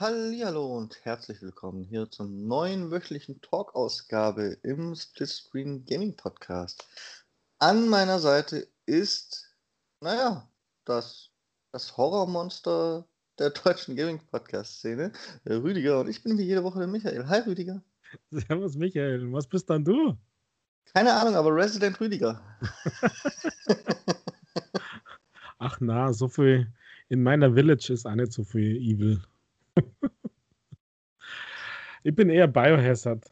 Hallihallo und herzlich willkommen hier zur neuen wöchentlichen Talk-Ausgabe im Split Screen Gaming Podcast. An meiner Seite ist, naja, das, das Horrormonster der deutschen Gaming Podcast-Szene, Rüdiger, und ich bin wie jede Woche der Michael. Hi Rüdiger. Servus Michael, was bist dann du? Keine Ahnung, aber Resident Rüdiger. Ach na, so viel in meiner Village ist auch nicht so viel Evil. Ich bin eher Biohazard.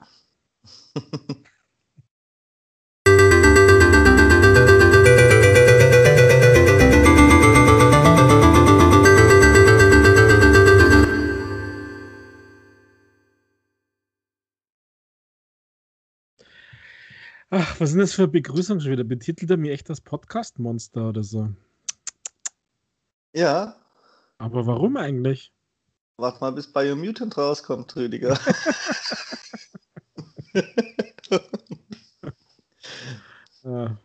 Ach, was denn das für eine Begrüßung schon wieder? Betitelt er mir echt das Podcast-Monster oder so? Ja. Aber warum eigentlich? Warte mal, bis Biomutant rauskommt, Rüdiger. ja.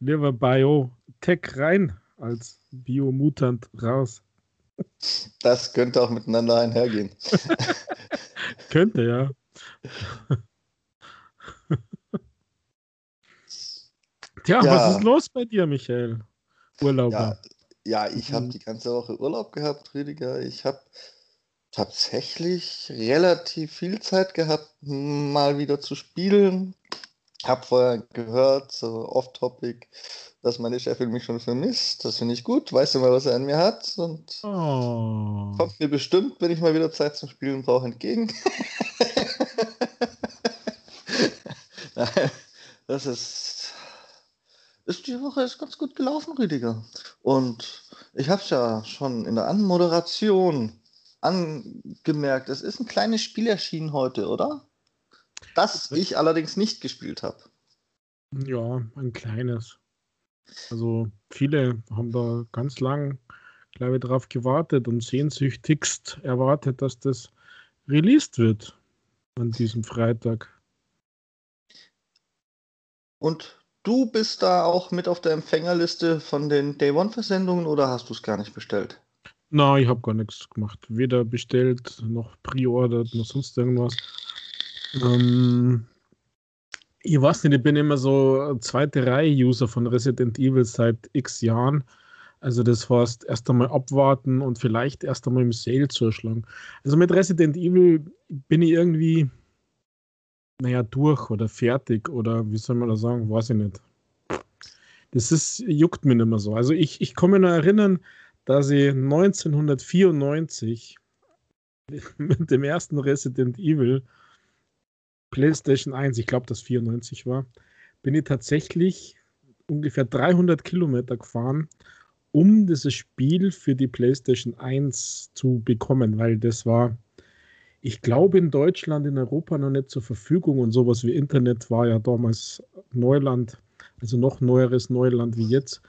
Lieber Biotech rein als Biomutant raus. Das könnte auch miteinander einhergehen. könnte, ja. Tja, ja. was ist los bei dir, Michael? Urlauber. Ja, ja ich habe mhm. die ganze Woche Urlaub gehabt, Rüdiger. Ich habe tatsächlich relativ viel Zeit gehabt, mal wieder zu spielen. Hab vorher gehört, so off-topic, dass meine Chefin mich schon vermisst. Das finde ich gut. Weißt du mal, was er an mir hat. Und oh. kommt mir bestimmt, wenn ich mal wieder Zeit zum Spielen brauche, entgegen. Nein, das ist ist die Woche ist ganz gut gelaufen, Rüdiger. Und ich habe es ja schon in der Anmoderation angemerkt, es ist ein kleines Spiel erschienen heute, oder? Das ich allerdings nicht gespielt habe. Ja, ein kleines. Also viele haben da ganz lang, glaube ich, darauf gewartet und sehnsüchtigst erwartet, dass das released wird an diesem Freitag. Und Du bist da auch mit auf der Empfängerliste von den Day One-Versendungen oder hast du es gar nicht bestellt? Nein, ich habe gar nichts gemacht. Weder bestellt, noch preordert, noch sonst irgendwas. Ähm, ich weiß nicht, ich bin immer so zweite Reihe-User von Resident Evil seit x Jahren. Also das heißt, erst einmal abwarten und vielleicht erst einmal im Sale zuschlagen. Also mit Resident Evil bin ich irgendwie naja, durch oder fertig oder wie soll man das sagen, weiß ich nicht. Das ist, juckt mir nicht mehr so. Also ich, ich kann mich nur erinnern, dass ich 1994 mit dem ersten Resident Evil PlayStation 1, ich glaube, das 94 war, bin ich tatsächlich ungefähr 300 Kilometer gefahren, um dieses Spiel für die PlayStation 1 zu bekommen, weil das war ich glaube, in Deutschland, in Europa noch nicht zur Verfügung und sowas wie Internet war ja damals Neuland, also noch neueres Neuland wie jetzt.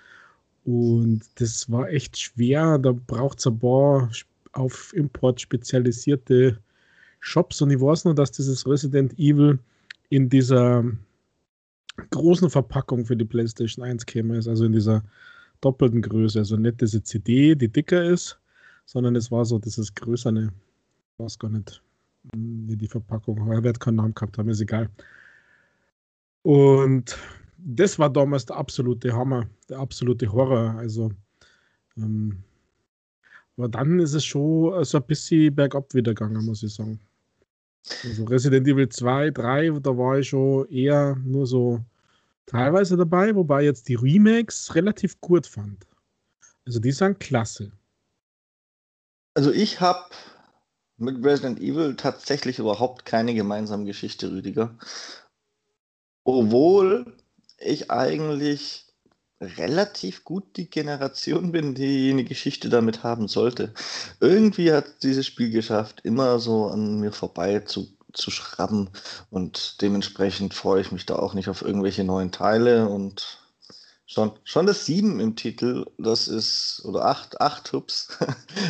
Und das war echt schwer. Da braucht es ein paar auf Import spezialisierte Shops. Und ich weiß nur, dass dieses Resident Evil in dieser großen Verpackung für die PlayStation 1 käme, also in dieser doppelten Größe. Also nicht diese CD, die dicker ist, sondern es war so dieses größere, ich weiß gar nicht, wie die Verpackung, er wird keinen Namen gehabt haben, ist egal. Und das war damals der absolute Hammer, der absolute Horror. Also, ähm, aber dann ist es schon so ein bisschen bergab wieder gegangen, muss ich sagen. Also Resident Evil 2, 3, da war ich schon eher nur so teilweise dabei, wobei ich jetzt die Remakes relativ gut fand. Also die sind klasse. Also ich habe mit Resident Evil tatsächlich überhaupt keine gemeinsame Geschichte, Rüdiger. Obwohl ich eigentlich relativ gut die Generation bin, die eine Geschichte damit haben sollte. Irgendwie hat dieses Spiel geschafft, immer so an mir vorbei zu, zu schrammen und dementsprechend freue ich mich da auch nicht auf irgendwelche neuen Teile und Schon, schon das 7 im Titel, das ist, oder 8, 8 Hubs,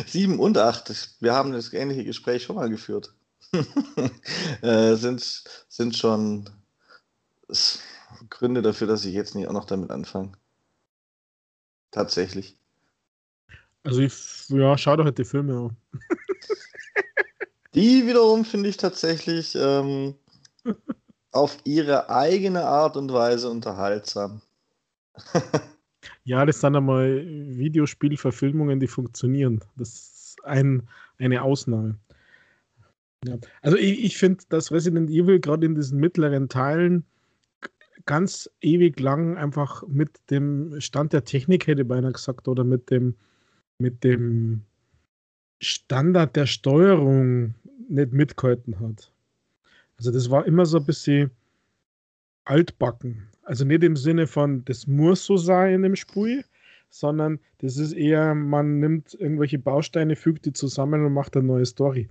7 und 8, wir haben das ähnliche Gespräch schon mal geführt, äh, sind, sind schon Gründe dafür, dass ich jetzt nicht auch noch damit anfange. Tatsächlich. Also ich, ja, schau doch halt die Filme an. Die wiederum finde ich tatsächlich ähm, auf ihre eigene Art und Weise unterhaltsam. ja, das sind einmal Videospielverfilmungen, die funktionieren. Das ist ein, eine Ausnahme. Ja. Also ich, ich finde, dass Resident Evil gerade in diesen mittleren Teilen ganz ewig lang einfach mit dem Stand der Technik, hätte ich beinahe gesagt, oder mit dem, mit dem Standard der Steuerung nicht mitgehalten hat. Also das war immer so ein bisschen altbacken. Also nicht im Sinne von, das muss so sein in dem Spiel, sondern das ist eher, man nimmt irgendwelche Bausteine, fügt die zusammen und macht eine neue Story.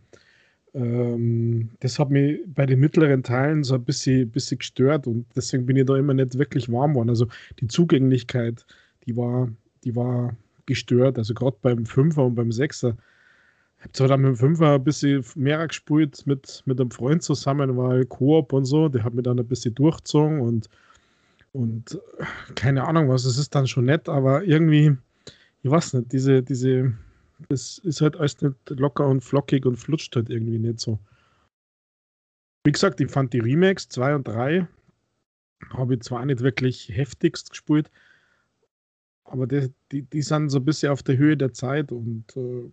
Ähm, das hat mich bei den mittleren Teilen so ein bisschen, bisschen gestört und deswegen bin ich da immer nicht wirklich warm geworden. Also die Zugänglichkeit, die war, die war gestört. Also gerade beim Fünfer und beim Sechser. Ich habe zwar dann mit dem Fünfer ein bisschen mehr gespielt mit, mit einem Freund zusammen, weil Koop und so, der hat mir dann ein bisschen durchgezogen und, und keine Ahnung was, es ist dann schon nett, aber irgendwie, ich weiß nicht, diese, diese, das ist halt alles nicht locker und flockig und flutscht halt irgendwie nicht so. Wie gesagt, ich fand die Remakes 2 und 3 habe ich zwar nicht wirklich heftigst gespielt, aber die, die, die sind so ein bisschen auf der Höhe der Zeit und, äh,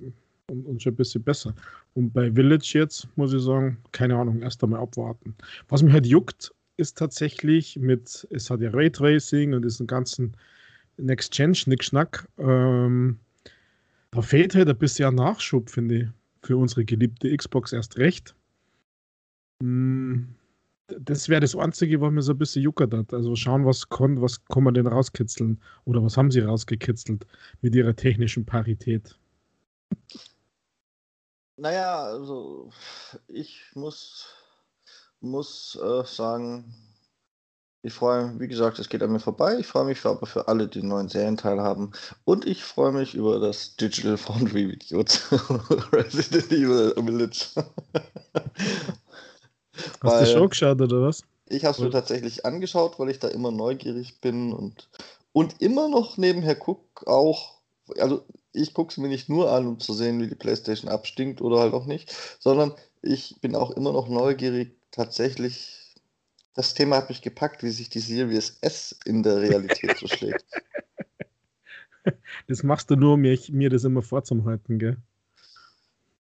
und, und, schon ein bisschen besser. Und bei Village jetzt, muss ich sagen, keine Ahnung, erst einmal abwarten. Was mich halt juckt, ist tatsächlich mit, es hat ja Raytracing und diesen ganzen Next-Gen-Schnickschnack, ähm, da fehlt halt ein bisschen Nachschub, finde ich, für unsere geliebte Xbox erst recht. Hm, das wäre das Einzige, was mir so ein bisschen juckert hat. Also schauen, was kann, was kann man denn rauskitzeln oder was haben sie rausgekitzelt mit ihrer technischen Parität. Naja, also ich muss, muss äh, sagen, ich freue mich, wie gesagt, es geht an mir vorbei. Ich freue mich aber für alle, die einen neuen Serienteil haben. Und ich freue mich über das Digital Foundry Video zu Resident Evil Village. Hast weil du schon geschaut oder was? Ich habe es mir tatsächlich angeschaut, weil ich da immer neugierig bin und, und immer noch nebenher gucke, auch, also ich gucke es mir nicht nur an, um zu sehen, wie die PlayStation abstinkt oder halt auch nicht, sondern ich bin auch immer noch neugierig, tatsächlich das Thema hat mich gepackt, wie sich die Series S in der Realität so schlägt. Das machst du nur, um mir, mir das immer vorzuhalten, gell?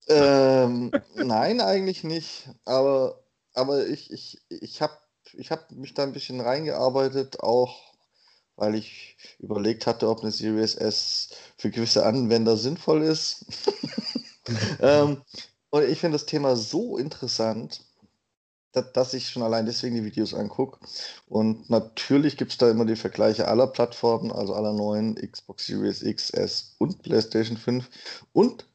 Ähm, nein, eigentlich nicht. Aber, aber ich, ich, ich habe ich hab mich da ein bisschen reingearbeitet, auch weil ich überlegt hatte, ob eine Series S für gewisse Anwender sinnvoll ist. ähm, und ich finde das Thema so interessant, dass ich schon allein deswegen die Videos angucke. Und natürlich gibt es da immer die Vergleiche aller Plattformen, also aller neuen Xbox Series X, S und PlayStation 5. Und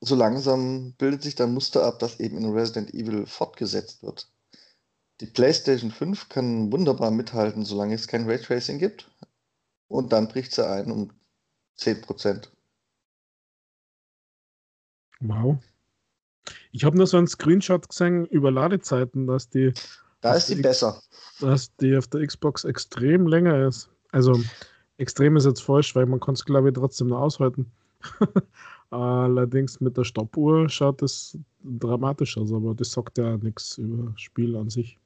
so langsam bildet sich dann Muster ab, dass eben in Resident Evil fortgesetzt wird. Die PlayStation 5 kann wunderbar mithalten, solange es kein Raytracing gibt. Und dann bricht sie ein um 10%. Wow. Ich habe nur so einen Screenshot gesehen über Ladezeiten, dass die. Da ist die besser. Dass die auf der Xbox extrem länger ist. Also extrem ist jetzt falsch, weil man kann es, glaube ich, trotzdem noch aushalten. Allerdings mit der Stoppuhr schaut es dramatisch aus, aber das sagt ja nichts über das Spiel an sich.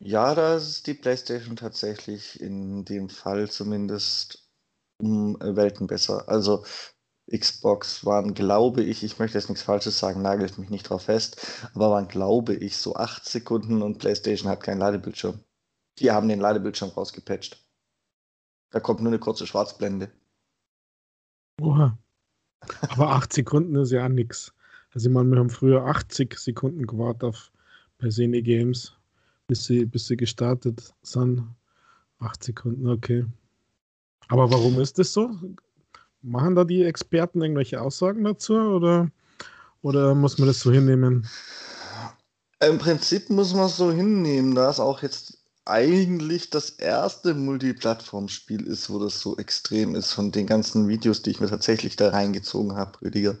Ja, da ist die PlayStation tatsächlich in dem Fall zumindest um Welten besser. Also Xbox waren, glaube ich, ich möchte jetzt nichts Falsches sagen, nagelt mich nicht drauf fest, aber waren, glaube ich, so acht Sekunden und PlayStation hat keinen Ladebildschirm. Die haben den Ladebildschirm rausgepatcht. Da kommt nur eine kurze Schwarzblende. Oha. Aber acht Sekunden ist ja nichts. Also ich meine, wir haben früher 80 Sekunden gewartet auf bei Games, bis sie, bis sie gestartet sind. Acht Sekunden, okay. Aber warum ist das so? Machen da die Experten irgendwelche Aussagen dazu oder, oder muss man das so hinnehmen? Im Prinzip muss man es so hinnehmen, da es auch jetzt eigentlich das erste Multiplattform-Spiel ist, wo das so extrem ist von den ganzen Videos, die ich mir tatsächlich da reingezogen habe, Rüdiger.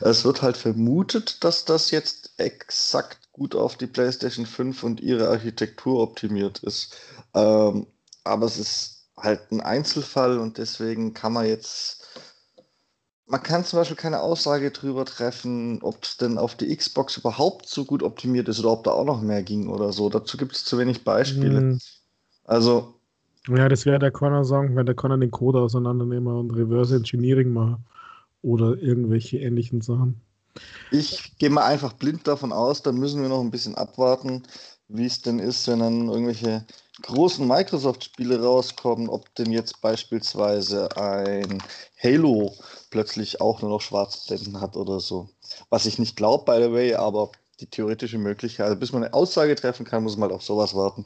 Es wird halt vermutet, dass das jetzt exakt gut auf die PlayStation 5 und ihre Architektur optimiert ist. Ähm, aber es ist halt ein Einzelfall und deswegen kann man jetzt man kann zum Beispiel keine Aussage darüber treffen, ob es denn auf die Xbox überhaupt so gut optimiert ist oder ob da auch noch mehr ging oder so. Dazu gibt es zu wenig Beispiele. Mhm. Also. Ja, das wäre der Connor sagen, wenn der Connor den Code auseinandernehmen und Reverse Engineering machen oder irgendwelche ähnlichen Sachen. Ich gehe mal einfach blind davon aus, dann müssen wir noch ein bisschen abwarten, wie es denn ist, wenn dann irgendwelche großen Microsoft-Spiele rauskommen, ob denn jetzt beispielsweise ein Halo plötzlich auch nur noch Schwarzblenden hat oder so. Was ich nicht glaube, by the way, aber die theoretische Möglichkeit, also bis man eine Aussage treffen kann, muss man halt auf sowas warten.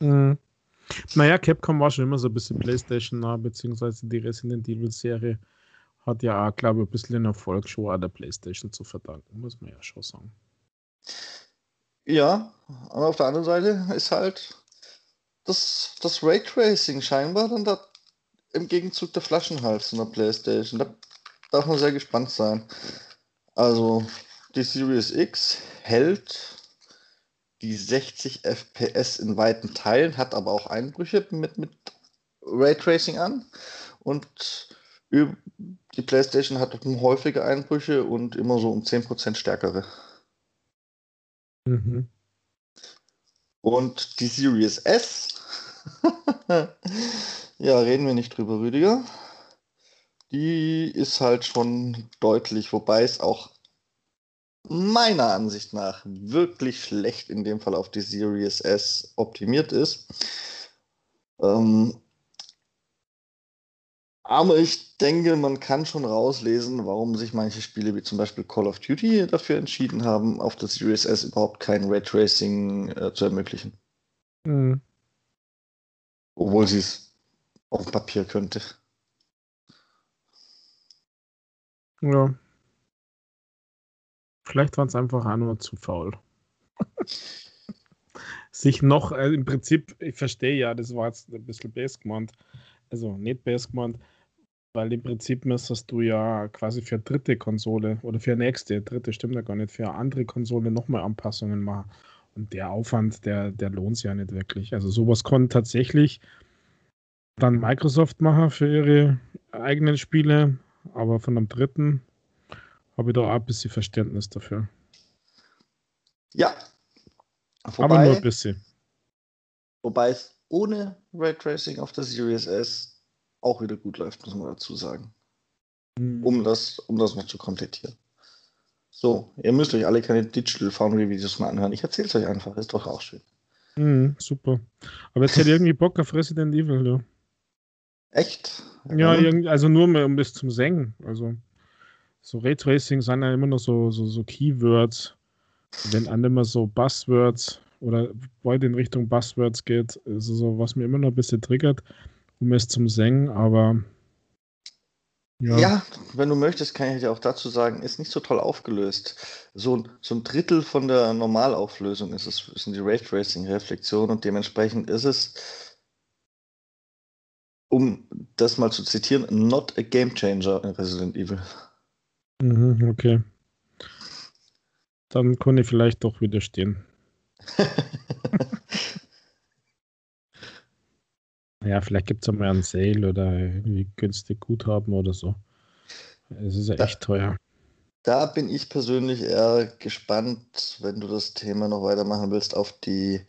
Mhm. Naja, Capcom war schon immer so ein bisschen PlayStation nah, beziehungsweise die Resident Evil-Serie hat ja auch, glaube ich, ein bisschen den Erfolg schon an der PlayStation zu verdanken, muss man ja schon sagen. Ja, aber auf der anderen Seite ist halt das, das Raytracing scheinbar dann da im Gegenzug der Flaschenhals in der PlayStation. Da darf man sehr gespannt sein. Also die Series X hält die 60 FPS in weiten Teilen, hat aber auch Einbrüche mit, mit Raytracing an. Und die PlayStation hat häufige Einbrüche und immer so um 10% stärkere. Mhm. Und die Series S, ja, reden wir nicht drüber, Rüdiger. Die ist halt schon deutlich, wobei es auch meiner Ansicht nach wirklich schlecht in dem Fall auf die Series S optimiert ist. Ähm, aber ich denke, man kann schon rauslesen, warum sich manche Spiele wie zum Beispiel Call of Duty dafür entschieden haben, auf der Series S überhaupt kein Raytracing äh, zu ermöglichen. Mhm. Obwohl sie es auf dem Papier könnte. Ja. Vielleicht waren es einfach auch nur zu faul. Sich noch, äh, im Prinzip, ich verstehe ja, das war jetzt ein bisschen base gemeint, also nicht base gemeint, weil im Prinzip müsstest du ja quasi für dritte Konsole oder für nächste, dritte stimmt ja gar nicht, für andere Konsole nochmal Anpassungen machen. Und der Aufwand, der, der lohnt sich ja nicht wirklich. Also sowas konnte tatsächlich dann Microsoft machen für ihre eigenen Spiele, aber von einem dritten habe ich da auch ein bisschen Verständnis dafür. Ja. Wobei, aber nur ein bisschen. Wobei es ohne Raytracing auf der Series S auch wieder gut läuft, muss man dazu sagen. Mhm. Um, das, um das noch zu komplettieren. So, ihr müsst euch alle keine Digital Foundry Videos mal anhören. Ich erzähle es euch einfach, ist doch auch schön. Mhm, super. Aber jetzt hätte ich irgendwie Bock auf Resident Evil, du. Echt? Ja, ja. also nur mehr um bis zum Sengen. Also so Raytracing sind ja immer noch so, so, so Keywords. Wenn an immer so Buzzwords oder weit in Richtung Buzzwords geht, ist so, was mir immer noch ein bisschen triggert, um es zum Sengen, aber ja. ja. wenn du möchtest, kann ich dir auch dazu sagen, ist nicht so toll aufgelöst. So, so ein Drittel von der Normalauflösung ist es, sind die Raytracing-Reflexionen und dementsprechend ist es, um das mal zu zitieren, not a game changer in Resident Evil. Mhm, okay. Dann kann ich vielleicht doch widerstehen. ja, vielleicht gibt es auch mal einen Sale oder irgendwie günstig Guthaben oder so. Es ist ja da, echt teuer. Da bin ich persönlich eher gespannt, wenn du das Thema noch weitermachen willst, auf die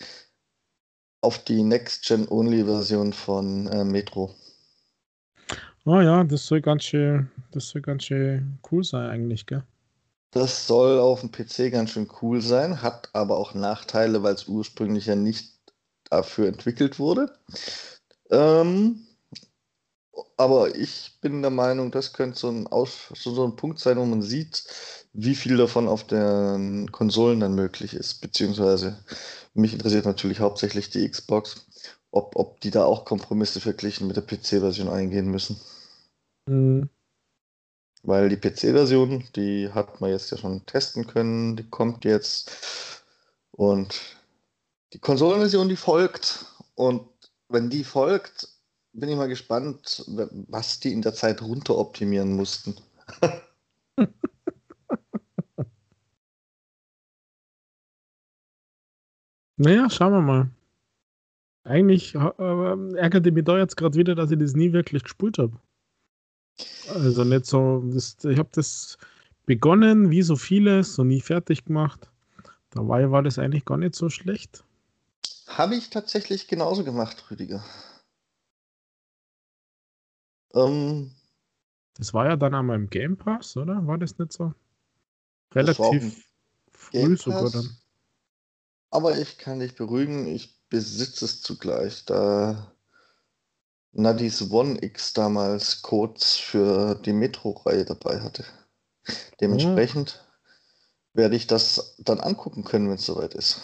auf die Next-Gen-Only-Version von äh, Metro. Oh ja, das soll ganz schön, das soll ganz schön cool sein eigentlich, gell? Das soll auf dem PC ganz schön cool sein, hat aber auch Nachteile, weil es ursprünglich ja nicht dafür entwickelt wurde. Ähm, aber ich bin der Meinung, das könnte so ein, Aus so ein Punkt sein, wo man sieht, wie viel davon auf den Konsolen dann möglich ist. Beziehungsweise mich interessiert natürlich hauptsächlich die Xbox, ob, ob die da auch Kompromisse verglichen mit der PC-Version eingehen müssen. Mhm. Weil die PC-Version, die hat man jetzt ja schon testen können, die kommt jetzt. Und die Konsolenversion, die folgt. Und wenn die folgt, bin ich mal gespannt, was die in der Zeit runter optimieren mussten. naja, schauen wir mal. Eigentlich äh, ärgerte mich da jetzt gerade wieder, dass ich das nie wirklich gespult habe. Also nicht so, das, ich habe das begonnen, wie so vieles, so nie fertig gemacht. Dabei war das eigentlich gar nicht so schlecht. Habe ich tatsächlich genauso gemacht, Rüdiger. Ähm, das war ja dann einmal im Game Pass, oder? War das nicht so? Relativ früh sogar dann. Aber ich kann dich beruhigen, ich besitze es zugleich, da Nadis One X damals Codes für die Metro-Reihe dabei hatte. Dementsprechend oh. werde ich das dann angucken können, wenn es soweit ist.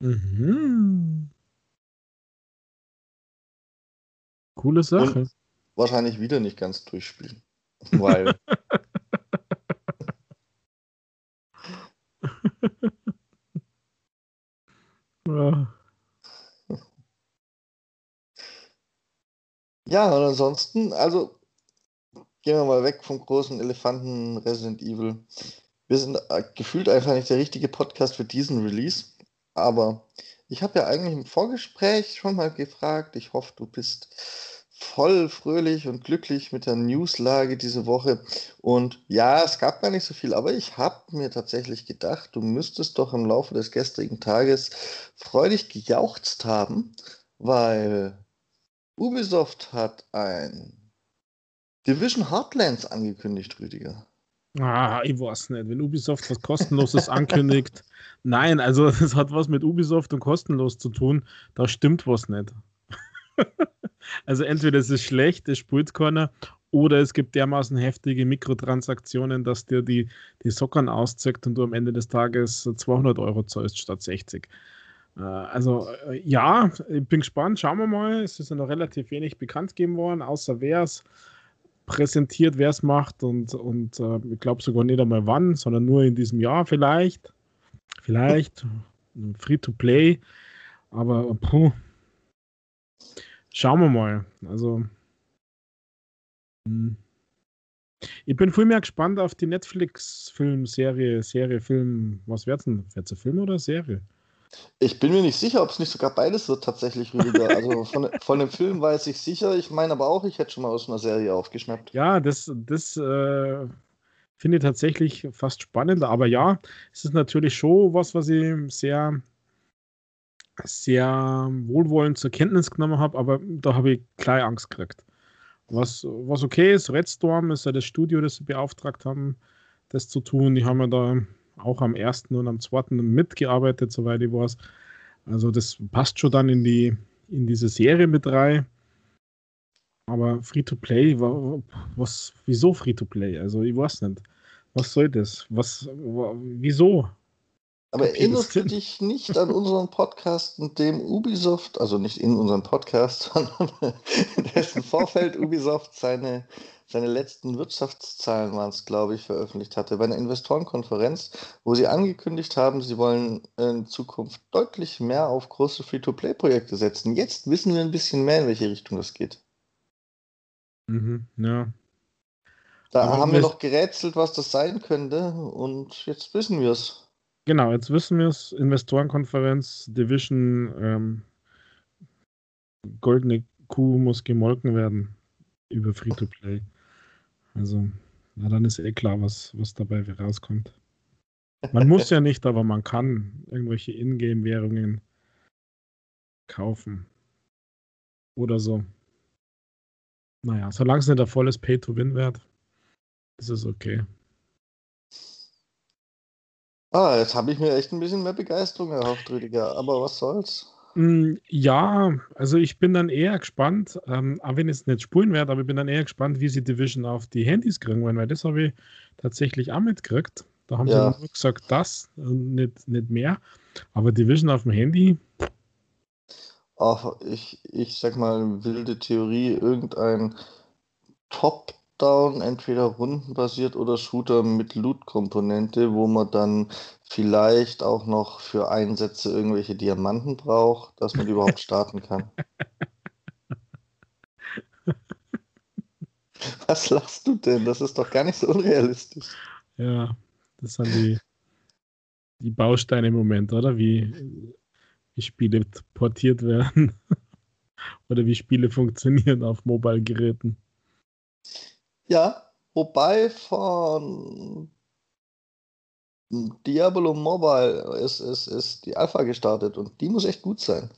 Mhm. Coole Sache. Und wahrscheinlich wieder nicht ganz durchspielen. Weil. ja. ja, und ansonsten, also gehen wir mal weg vom großen Elefanten Resident Evil. Wir sind äh, gefühlt einfach nicht der richtige Podcast für diesen Release. Aber ich habe ja eigentlich im Vorgespräch schon mal gefragt. Ich hoffe, du bist voll fröhlich und glücklich mit der Newslage diese Woche. Und ja, es gab gar nicht so viel, aber ich habe mir tatsächlich gedacht, du müsstest doch im Laufe des gestrigen Tages freudig gejauchzt haben, weil Ubisoft hat ein Division Heartlands angekündigt, Rüdiger. Ah, ich weiß nicht. Wenn Ubisoft was Kostenloses ankündigt. Nein, also es hat was mit Ubisoft und kostenlos zu tun. Da stimmt was nicht. also entweder es ist schlecht, es spielt keiner, oder es gibt dermaßen heftige Mikrotransaktionen, dass dir die, die Sockern auszückt und du am Ende des Tages 200 Euro zahlst statt 60. Äh, also äh, ja, ich bin gespannt. Schauen wir mal. Es ist ja noch relativ wenig bekannt gegeben worden, außer wer es präsentiert, wer es macht und, und äh, ich glaube sogar nicht einmal wann, sondern nur in diesem Jahr vielleicht. Vielleicht. Free to play. Aber puh. Schauen wir mal. Also. Hm. Ich bin viel mehr gespannt auf die Netflix-Film-Serie, Serie, Film. Was wird's denn? Wird's ein Film oder Serie? Ich bin mir nicht sicher, ob es nicht sogar beides wird tatsächlich, Rüdiger. Also von, von dem Film weiß ich sicher. Ich meine aber auch, ich hätte schon mal aus einer Serie aufgeschnappt. Ja, das, das äh, finde ich tatsächlich fast spannend. Aber ja, es ist natürlich schon was, was ich sehr, sehr wohlwollend zur Kenntnis genommen habe. Aber da habe ich gleich Angst gekriegt. Was, was okay ist, Red Storm ist ja das Studio, das sie beauftragt haben, das zu tun. Die haben ja da auch am ersten und am zweiten mitgearbeitet, soweit ich weiß. Also das passt schon dann in die in diese Serie mit rein. Aber Free-to-Play, was, wieso Free-to-Play? Also ich weiß nicht. Was soll das? Was, wieso? Aber erinnerst du dich nicht an unseren Podcast, in dem Ubisoft, also nicht in unserem Podcast, sondern in dessen Vorfeld Ubisoft seine seine letzten Wirtschaftszahlen waren es, glaube ich, veröffentlicht hatte, bei einer Investorenkonferenz, wo sie angekündigt haben, sie wollen in Zukunft deutlich mehr auf große Free-to-Play-Projekte setzen. Jetzt wissen wir ein bisschen mehr, in welche Richtung das geht. Mhm, ja. Da Aber haben wir noch gerätselt, was das sein könnte, und jetzt wissen wir es. Genau, jetzt wissen wir es. Investorenkonferenz, Division, ähm, goldene Kuh muss gemolken werden über Free-to-Play. Also, na dann ist eh klar, was, was dabei rauskommt. Man muss ja nicht, aber man kann irgendwelche Ingame-Währungen kaufen. Oder so. Naja, solange es nicht der volles Pay-to-Win-Wert, ist es okay. Ah, jetzt habe ich mir echt ein bisschen mehr Begeisterung erhofft, Rüdiger. Aber was soll's? Hm, ja, also ich bin dann eher gespannt, ähm, auch wenn es nicht spulen werde, aber ich bin dann eher gespannt, wie sie Division auf die Handys kriegen werden, weil das habe ich tatsächlich auch mitgekriegt. Da haben ja. sie nur gesagt, das und nicht, nicht mehr. Aber Division auf dem Handy. Ach, ich, ich sag mal, wilde Theorie, irgendein Top Top-Down, entweder rundenbasiert oder Shooter mit Loot-Komponente, wo man dann vielleicht auch noch für Einsätze irgendwelche Diamanten braucht, dass man überhaupt starten kann. Was lachst du denn? Das ist doch gar nicht so unrealistisch. Ja, das sind die, die Bausteine im Moment, oder? Wie, wie Spiele portiert werden. oder wie Spiele funktionieren auf Mobile-Geräten. Ja, wobei von Diablo Mobile ist, ist, ist die Alpha gestartet und die muss echt gut sein.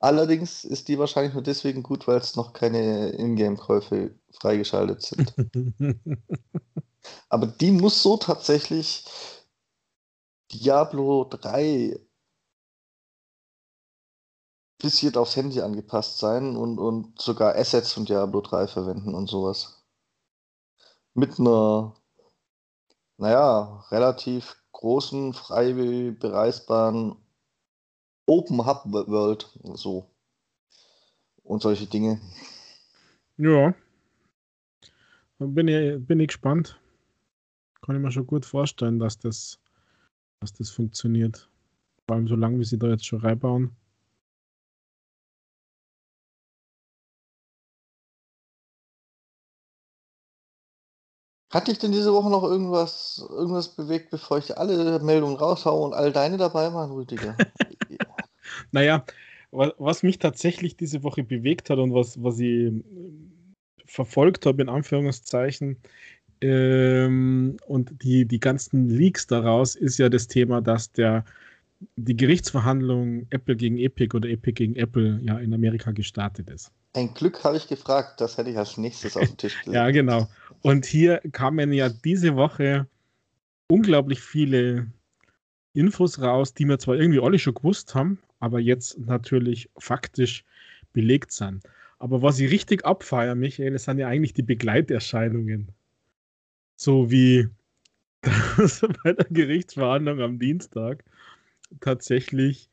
Allerdings ist die wahrscheinlich nur deswegen gut, weil es noch keine Ingame-Käufe freigeschaltet sind. Aber die muss so tatsächlich Diablo 3 bisschen aufs Handy angepasst sein und, und sogar Assets von Diablo 3 verwenden und sowas. Mit einer, naja, relativ großen, frei bereisbaren Open Hub World, so. Und solche Dinge. Ja. Bin ich, bin ich gespannt. Kann ich mir schon gut vorstellen, dass das, dass das funktioniert. Vor allem so lange, wie sie da jetzt schon reinbauen. Hat dich denn diese Woche noch irgendwas, irgendwas bewegt, bevor ich alle Meldungen raushaue und all deine dabei waren, Rüdiger? naja, was mich tatsächlich diese Woche bewegt hat und was, was ich äh, verfolgt habe, in Anführungszeichen, ähm, und die, die ganzen Leaks daraus, ist ja das Thema, dass der, die Gerichtsverhandlung Apple gegen Epic oder Epic gegen Apple ja in Amerika gestartet ist. Ein Glück habe ich gefragt, das hätte ich als nächstes auf den Tisch gelegt. ja, genau. Und hier kamen ja diese Woche unglaublich viele Infos raus, die wir zwar irgendwie alle schon gewusst haben, aber jetzt natürlich faktisch belegt sind. Aber was ich richtig abfeiere, Michael, das sind ja eigentlich die Begleiterscheinungen. So wie bei der Gerichtsverhandlung am Dienstag tatsächlich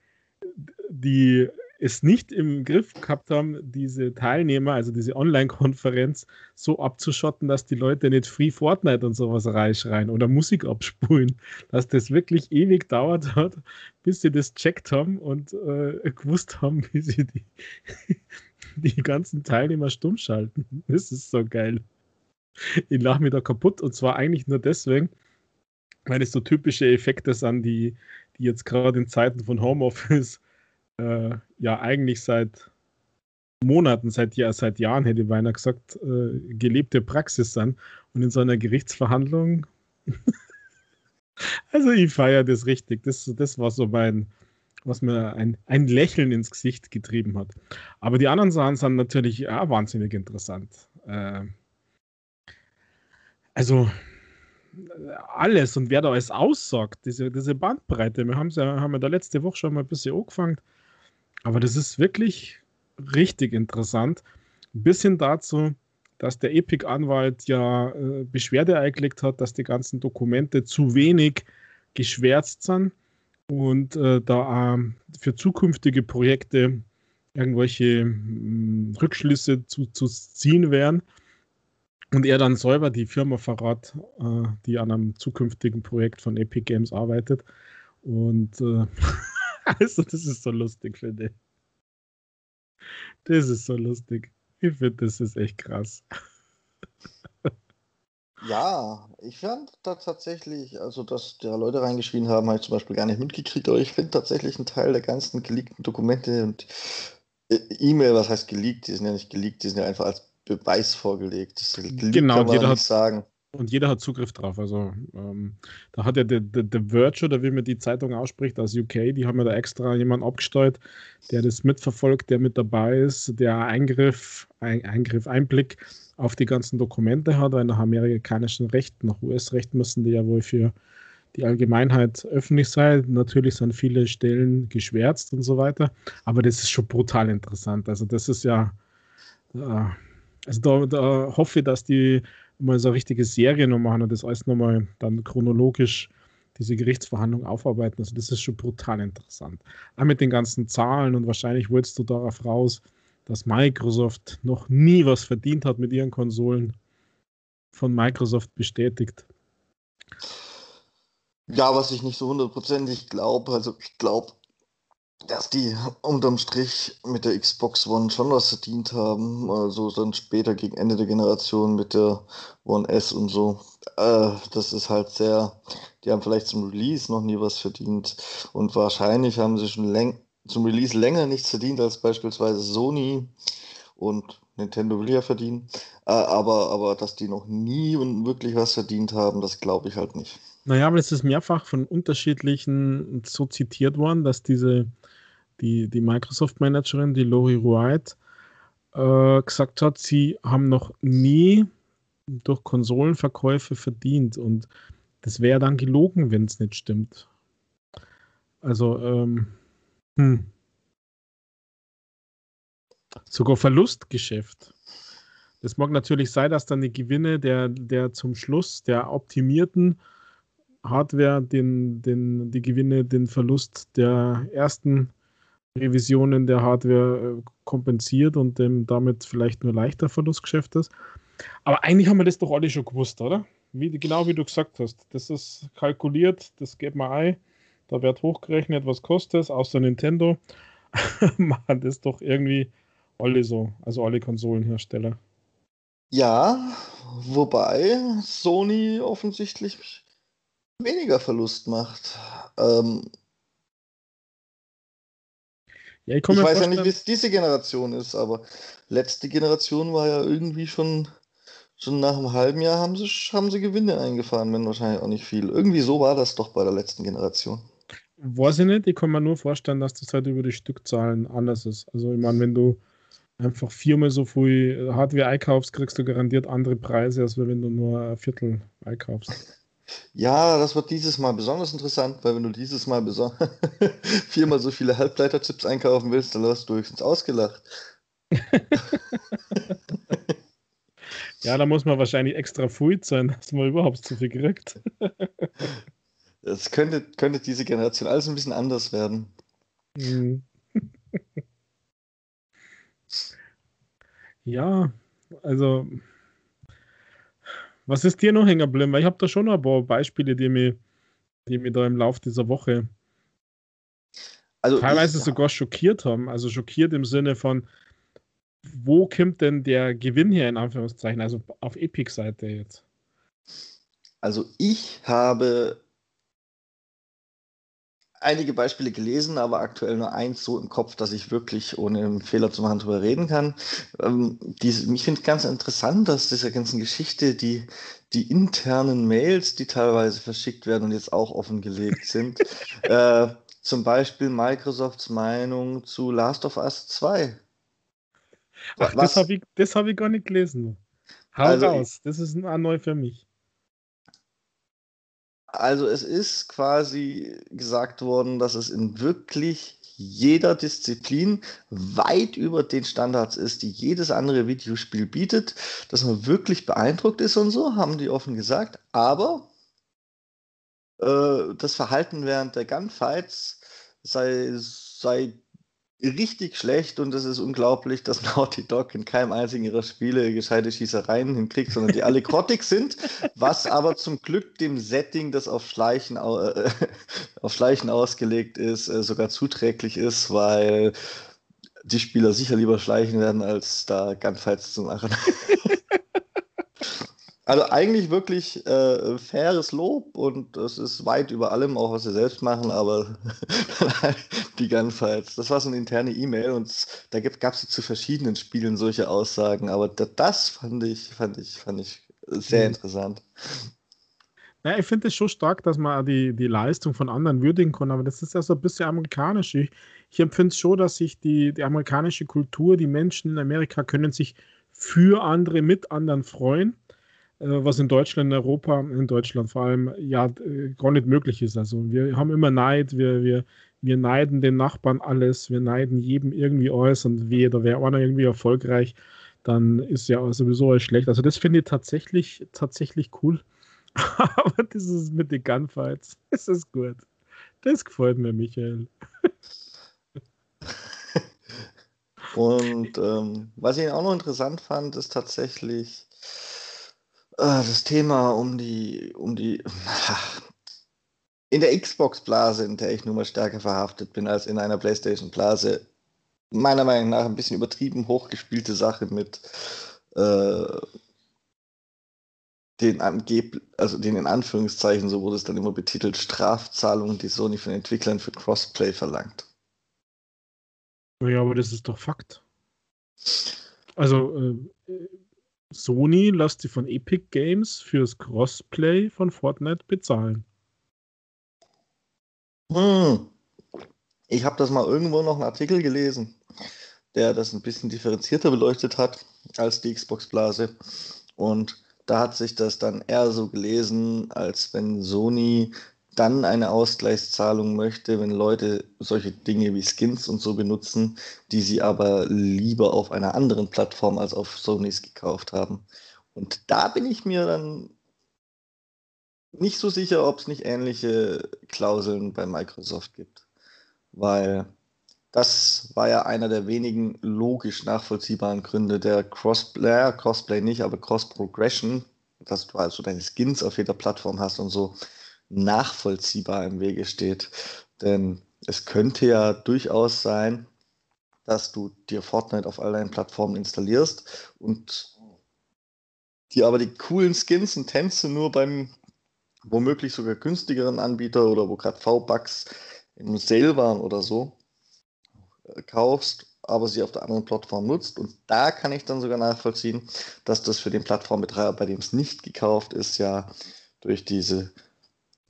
die es nicht im Griff gehabt haben, diese Teilnehmer, also diese Online-Konferenz, so abzuschotten, dass die Leute nicht Free Fortnite und sowas reinschreien oder Musik abspulen. Dass das wirklich ewig dauert hat, bis sie das checkt haben und äh, gewusst haben, wie sie die, die ganzen Teilnehmer stumm schalten. Das ist so geil. Ich lache mir da kaputt und zwar eigentlich nur deswegen, weil es so typische Effekte sind, die, die jetzt gerade in Zeiten von Homeoffice äh, ja eigentlich seit Monaten, seit, ja, seit Jahren, hätte beinahe gesagt, äh, gelebte Praxis sind. Und in so einer Gerichtsverhandlung, also ich feiere das richtig. Das, das war so mein, was mir ein, ein Lächeln ins Gesicht getrieben hat. Aber die anderen Sachen sind natürlich ja, wahnsinnig interessant. Äh, also alles und wer da alles aussagt, diese, diese Bandbreite. Wir ja, haben ja da letzte Woche schon mal ein bisschen angefangen. Aber das ist wirklich richtig interessant. Bis hin dazu, dass der Epic-Anwalt ja äh, Beschwerde eingelegt hat, dass die ganzen Dokumente zu wenig geschwärzt sind und äh, da äh, für zukünftige Projekte irgendwelche mh, Rückschlüsse zu, zu, ziehen wären. Und er dann selber die Firma verrat, äh, die an einem zukünftigen Projekt von Epic Games arbeitet. Und äh, Also, das ist so lustig, finde ich. Das ist so lustig. Ich finde, das ist echt krass. Ja, ich fand da tatsächlich, also dass da Leute reingeschrien haben, habe ich zum Beispiel gar nicht mitgekriegt, aber ich finde tatsächlich einen Teil der ganzen geleakten Dokumente und äh, E-Mail, was heißt geleakt, die sind ja nicht geleakt, die sind ja einfach als Beweis vorgelegt. Das genau, kann jeder hat, sagen und jeder hat Zugriff drauf. Also ähm, da hat ja der, der, der Verge oder wie man die Zeitung ausspricht aus UK, die haben ja da extra jemanden abgesteuert, der das mitverfolgt, der mit dabei ist, der Eingriff, ein, Eingriff, Einblick auf die ganzen Dokumente hat, weil nach amerikanischem Recht, nach US-Recht müssen die ja wohl für die Allgemeinheit öffentlich sein. Natürlich sind viele Stellen geschwärzt und so weiter, aber das ist schon brutal interessant. Also das ist ja, äh, also da, da hoffe ich, dass die mal so eine richtige Serie noch machen und das alles nochmal dann chronologisch diese Gerichtsverhandlung aufarbeiten. Also das ist schon brutal interessant. Auch mit den ganzen Zahlen und wahrscheinlich wolltest du darauf raus, dass Microsoft noch nie was verdient hat mit ihren Konsolen. Von Microsoft bestätigt. Ja, was ich nicht so hundertprozentig glaube. Also ich glaube, dass die unterm Strich mit der Xbox One schon was verdient haben. Also dann später gegen Ende der Generation mit der One S und so. Äh, das ist halt sehr, die haben vielleicht zum Release noch nie was verdient. Und wahrscheinlich haben sie schon läng zum Release länger nichts verdient als beispielsweise Sony und Nintendo will ja verdienen. Äh, aber, aber dass die noch nie und wirklich was verdient haben, das glaube ich halt nicht. Naja, aber es ist mehrfach von unterschiedlichen so zitiert worden, dass diese, die, die Microsoft-Managerin, die Lori Wright, äh, gesagt hat, sie haben noch nie durch Konsolenverkäufe verdient. Und das wäre dann gelogen, wenn es nicht stimmt. Also, ähm, hm. Sogar Verlustgeschäft. Es mag natürlich sein, dass dann die Gewinne der, der zum Schluss der optimierten Hardware den, den, die Gewinne, den Verlust der ersten Revisionen der Hardware äh, kompensiert und dem damit vielleicht nur leichter Verlustgeschäft ist. Aber eigentlich haben wir das doch alle schon gewusst, oder? Wie, genau wie du gesagt hast. Das ist kalkuliert, das geht mal ein, da wird hochgerechnet, was kostet es, außer Nintendo. Machen das doch irgendwie alle so, also alle Konsolenhersteller. Ja, wobei Sony offensichtlich weniger Verlust macht. Ähm, ja, ich, ich weiß ja nicht, wie es diese Generation ist, aber letzte Generation war ja irgendwie schon, schon nach einem halben Jahr haben sie, haben sie Gewinne eingefahren, wenn wahrscheinlich auch nicht viel. Irgendwie so war das doch bei der letzten Generation. Weiß ich nicht, ich kann mir nur vorstellen, dass das halt über die Stückzahlen anders ist. Also ich meine, wenn du einfach viermal so viel Hardware einkaufst, kriegst du garantiert andere Preise, als wenn du nur ein Viertel einkaufst. Ja, das wird dieses Mal besonders interessant, weil wenn du dieses Mal viermal so viele Halbleiterchips einkaufen willst, dann wirst du höchstens ausgelacht. ja, da muss man wahrscheinlich extra fuid sein, dass man überhaupt so viel kriegt. Es könnte, könnte diese Generation alles ein bisschen anders werden. Mhm. Ja, also was ist dir noch hängen geblieben? Weil ich habe da schon ein paar Beispiele, die mir, die mir da im Laufe dieser Woche also teilweise ich, sogar schockiert haben. Also schockiert im Sinne von, wo kommt denn der Gewinn her in Anführungszeichen? Also auf Epic-Seite jetzt. Also ich habe einige Beispiele gelesen, aber aktuell nur eins so im Kopf, dass ich wirklich ohne einen Fehler zu machen drüber reden kann. Ähm, diese, ich finde ganz interessant, dass dieser ganzen Geschichte die, die internen Mails, die teilweise verschickt werden und jetzt auch offengelegt sind, äh, zum Beispiel Microsofts Meinung zu Last of Us 2. Ach, das habe ich, hab ich gar nicht gelesen. Hau also raus, das ist neu für mich. Also es ist quasi gesagt worden, dass es in wirklich jeder Disziplin weit über den Standards ist, die jedes andere Videospiel bietet, dass man wirklich beeindruckt ist und so, haben die offen gesagt. Aber äh, das Verhalten während der Gunfights sei, sei richtig schlecht und es ist unglaublich, dass Naughty Dog in keinem einzigen ihrer Spiele gescheite Schießereien hinkriegt, sondern die alle grottig sind, was aber zum Glück dem Setting, das auf Schleichen, äh, auf Schleichen ausgelegt ist, äh, sogar zuträglich ist, weil die Spieler sicher lieber schleichen werden, als da Gunfights zu machen. Also eigentlich wirklich äh, faires Lob und es ist weit über allem, auch was sie selbst machen, aber die Gunfights, das war so eine interne E-Mail und da gab es zu verschiedenen Spielen solche Aussagen, aber das fand ich, fand ich, fand ich sehr mhm. interessant. Ja, ich finde es schon stark, dass man die, die Leistung von anderen würdigen kann, aber das ist ja so ein bisschen amerikanisch. Ich, ich empfinde es schon, dass sich die, die amerikanische Kultur, die Menschen in Amerika können sich für andere mit anderen freuen was in Deutschland, in Europa, in Deutschland vor allem, ja, äh, gar nicht möglich ist. Also wir haben immer Neid, wir, wir, wir neiden den Nachbarn alles, wir neiden jedem irgendwie alles und wie, da wäre einer irgendwie erfolgreich, dann ist ja sowieso alles schlecht. Also das finde ich tatsächlich, tatsächlich cool. Aber dieses mit den Gunfights, das ist gut. Das gefällt mir, Michael. Und ähm, was ich auch noch interessant fand, ist tatsächlich, äh, das Thema um die, um die, in der Xbox-Blase, in der ich nun mal stärker verhaftet bin als in einer PlayStation-Blase, meiner Meinung nach ein bisschen übertrieben hochgespielte Sache mit äh, den, also den in Anführungszeichen, so wurde es dann immer betitelt, Strafzahlungen, die Sony von Entwicklern für Crossplay verlangt. Ja, aber das ist doch Fakt. Also äh, Sony lässt sie von Epic Games fürs Crossplay von Fortnite bezahlen. Hm. Ich habe das mal irgendwo noch einen Artikel gelesen, der das ein bisschen differenzierter beleuchtet hat als die Xbox-Blase. Und da hat sich das dann eher so gelesen, als wenn Sony dann eine Ausgleichszahlung möchte, wenn Leute solche Dinge wie Skins und so benutzen, die sie aber lieber auf einer anderen Plattform als auf Sonys gekauft haben. Und da bin ich mir dann nicht so sicher, ob es nicht ähnliche Klauseln bei Microsoft gibt. Weil das war ja einer der wenigen logisch nachvollziehbaren Gründe der Crossplay, Crossplay nicht, aber Cross-Progression, dass du also deine Skins auf jeder Plattform hast und so nachvollziehbar im Wege steht. Denn es könnte ja durchaus sein, dass du dir Fortnite auf all deinen Plattformen installierst und dir aber die coolen Skins und Tänze nur beim womöglich sogar günstigeren Anbieter oder wo gerade V-Bucks im Sale waren oder so äh, kaufst, aber sie auf der anderen Plattform nutzt. Und da kann ich dann sogar nachvollziehen, dass das für den Plattformbetreiber, bei dem es nicht gekauft ist, ja durch diese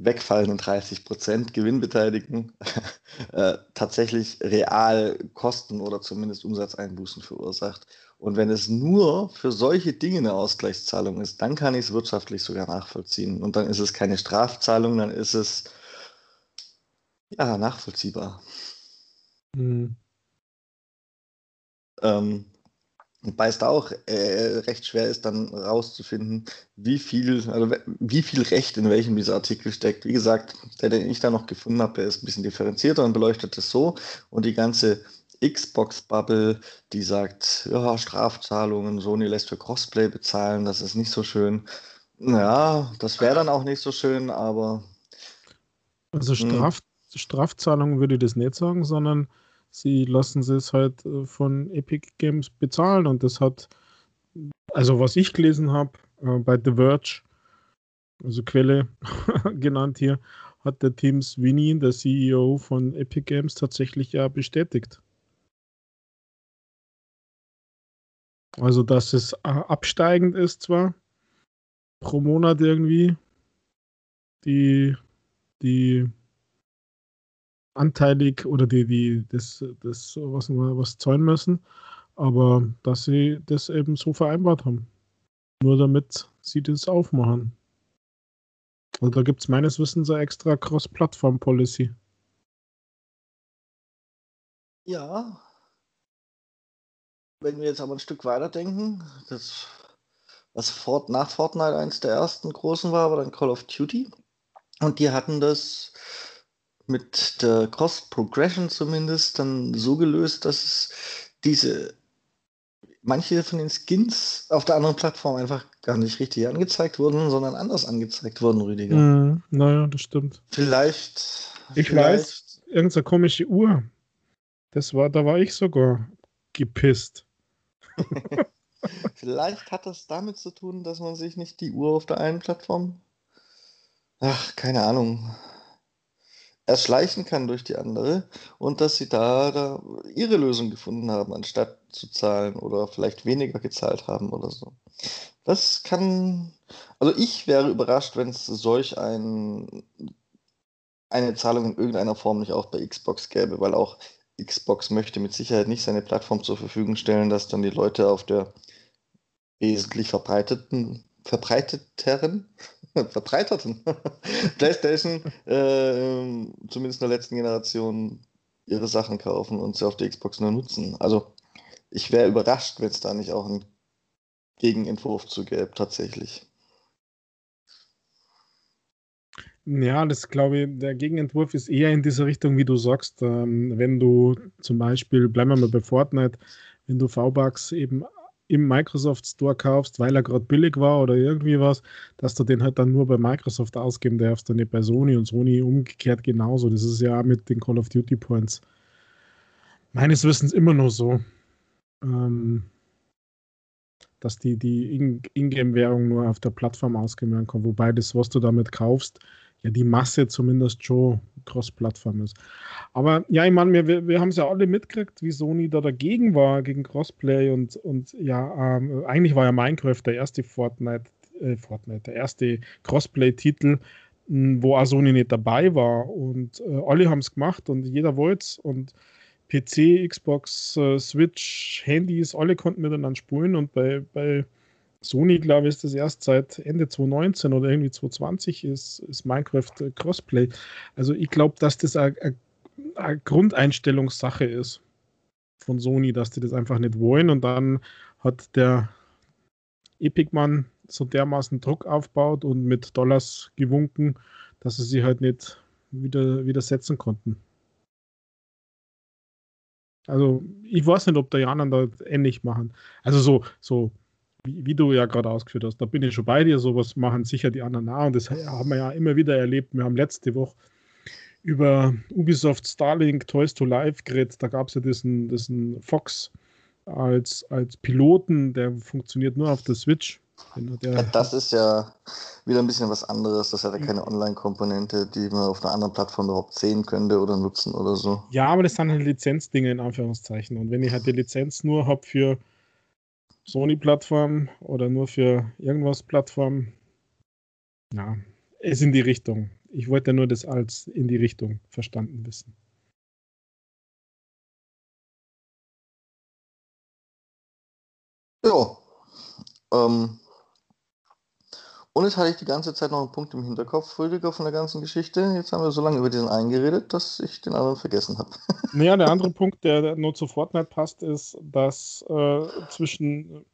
wegfallenden 30% Gewinnbeteiligung äh, tatsächlich real Kosten oder zumindest Umsatzeinbußen verursacht. Und wenn es nur für solche Dinge eine Ausgleichszahlung ist, dann kann ich es wirtschaftlich sogar nachvollziehen. Und dann ist es keine Strafzahlung, dann ist es ja nachvollziehbar. Mhm. Ähm, Da auch äh, recht schwer ist, dann rauszufinden, wie viel, also wie viel Recht in welchem dieser Artikel steckt. Wie gesagt, der, den ich da noch gefunden habe, der ist ein bisschen differenzierter und beleuchtet es so. Und die ganze Xbox-Bubble, die sagt, ja, Strafzahlungen, Sony lässt für Crossplay bezahlen, das ist nicht so schön. Ja, das wäre dann auch nicht so schön, aber. Also hm. Straf, Strafzahlungen würde ich das nicht sagen, sondern sie lassen es halt äh, von Epic Games bezahlen und das hat, also was ich gelesen habe äh, bei The Verge, also Quelle genannt hier, hat der Tim Sweeney, der CEO von Epic Games, tatsächlich ja bestätigt. Also, dass es äh, absteigend ist zwar pro Monat irgendwie die, die anteilig oder die, die das, das was, was zahlen müssen, aber dass sie das eben so vereinbart haben. Nur damit sie das aufmachen. Also da gibt es meines Wissens eine extra Cross-Plattform-Policy. Ja. Wenn wir jetzt aber ein Stück weiter denken, das, was Fort, nach Fortnite eins der ersten großen war, war dann Call of Duty. Und die hatten das mit der Cross Progression zumindest dann so gelöst, dass es diese manche von den Skins auf der anderen Plattform einfach gar nicht richtig angezeigt wurden, sondern anders angezeigt wurden, Rüdiger. Mm, naja, das stimmt. Vielleicht. Ich vielleicht... weiß, irgendeine komische Uhr. Das war, da war ich sogar gepisst. vielleicht hat das damit zu tun, dass man sich nicht die Uhr auf der einen Plattform. Ach, keine Ahnung erschleichen kann durch die andere und dass sie da, da ihre Lösung gefunden haben, anstatt zu zahlen oder vielleicht weniger gezahlt haben oder so. Das kann, also ich wäre überrascht, wenn es solch ein, eine Zahlung in irgendeiner Form nicht auch bei Xbox gäbe, weil auch Xbox möchte mit Sicherheit nicht seine Plattform zur Verfügung stellen, dass dann die Leute auf der wesentlich verbreiteten, verbreiteteren verbreiterten PlayStation, äh, zumindest in der letzten Generation, ihre Sachen kaufen und sie auf der Xbox nur nutzen. Also ich wäre überrascht, wenn es da nicht auch einen Gegenentwurf zu gäbe, tatsächlich. Ja, das glaube ich, der Gegenentwurf ist eher in diese Richtung, wie du sagst, ähm, wenn du zum Beispiel, bleiben wir mal bei Fortnite, wenn du V-Bucks eben im Microsoft Store kaufst, weil er gerade billig war oder irgendwie was, dass du den halt dann nur bei Microsoft ausgeben darfst und nicht bei Sony und Sony umgekehrt genauso. Das ist ja mit den Call of Duty Points meines Wissens immer noch so, ähm, dass die, die Ingame-Währung nur auf der Plattform ausgeben werden kann. Wobei das, was du damit kaufst, ja die Masse zumindest schon Cross-Plattform ist. Aber ja, ich meine, wir, wir haben es ja alle mitgekriegt, wie Sony da dagegen war, gegen Crossplay und, und ja, ähm, eigentlich war ja Minecraft der erste Fortnite, äh, Fortnite, der erste Crossplay-Titel, wo auch Sony nicht dabei war. Und äh, alle haben es gemacht und jeder wollte es und PC, Xbox, äh, Switch, Handys, alle konnten miteinander spulen und bei, bei Sony, glaube ich, ist das erst seit Ende 2019 oder irgendwie 2020 ist, ist Minecraft äh, Crossplay. Also ich glaube, dass das eine Grundeinstellungssache ist von Sony, dass die das einfach nicht wollen und dann hat der Epic-Mann so dermaßen Druck aufbaut und mit Dollars gewunken, dass sie sich halt nicht wieder widersetzen konnten. Also ich weiß nicht, ob der Janan da ähnlich machen. Also so, so wie, wie, du ja gerade ausgeführt hast, da bin ich schon bei dir, sowas machen sicher die anderen auch und das haben wir ja immer wieder erlebt. Wir haben letzte Woche über Ubisoft Starlink Toys to Life geredet, da gab es ja diesen, diesen Fox als, als Piloten, der funktioniert nur auf der Switch. Ja, das ist ja wieder ein bisschen was anderes. Das hat ja keine Online-Komponente, die man auf einer anderen Plattform überhaupt sehen könnte oder nutzen oder so. Ja, aber das sind halt Lizenzdinge in Anführungszeichen. Und wenn ich halt die Lizenz nur habe für Sony-Plattform oder nur für irgendwas Plattform. Ja, ist in die Richtung. Ich wollte nur das als in die Richtung verstanden wissen. Ja. Ähm, und jetzt hatte ich die ganze Zeit noch einen Punkt im Hinterkopf, Rüdiger, von der ganzen Geschichte. Jetzt haben wir so lange über diesen einen geredet, dass ich den anderen vergessen habe. Naja, der andere Punkt, der nur zu Fortnite passt, ist, dass äh, zwischen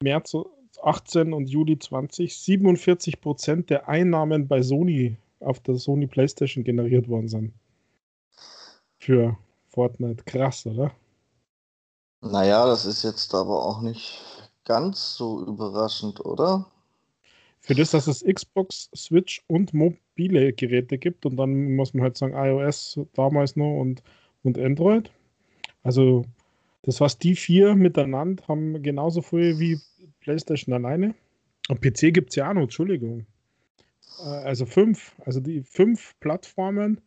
März 18 und Juli 20 47 Prozent der Einnahmen bei Sony auf der Sony PlayStation generiert worden sind. Für Fortnite. Krass, oder? Naja, das ist jetzt aber auch nicht ganz so überraschend, oder? Für das, dass es Xbox, Switch und mobile Geräte gibt und dann muss man halt sagen iOS damals noch und, und Android. Also das was die vier miteinander haben genauso viel wie PlayStation alleine. Und PC gibt es ja auch noch, Entschuldigung. Äh, also fünf, also die fünf Plattformen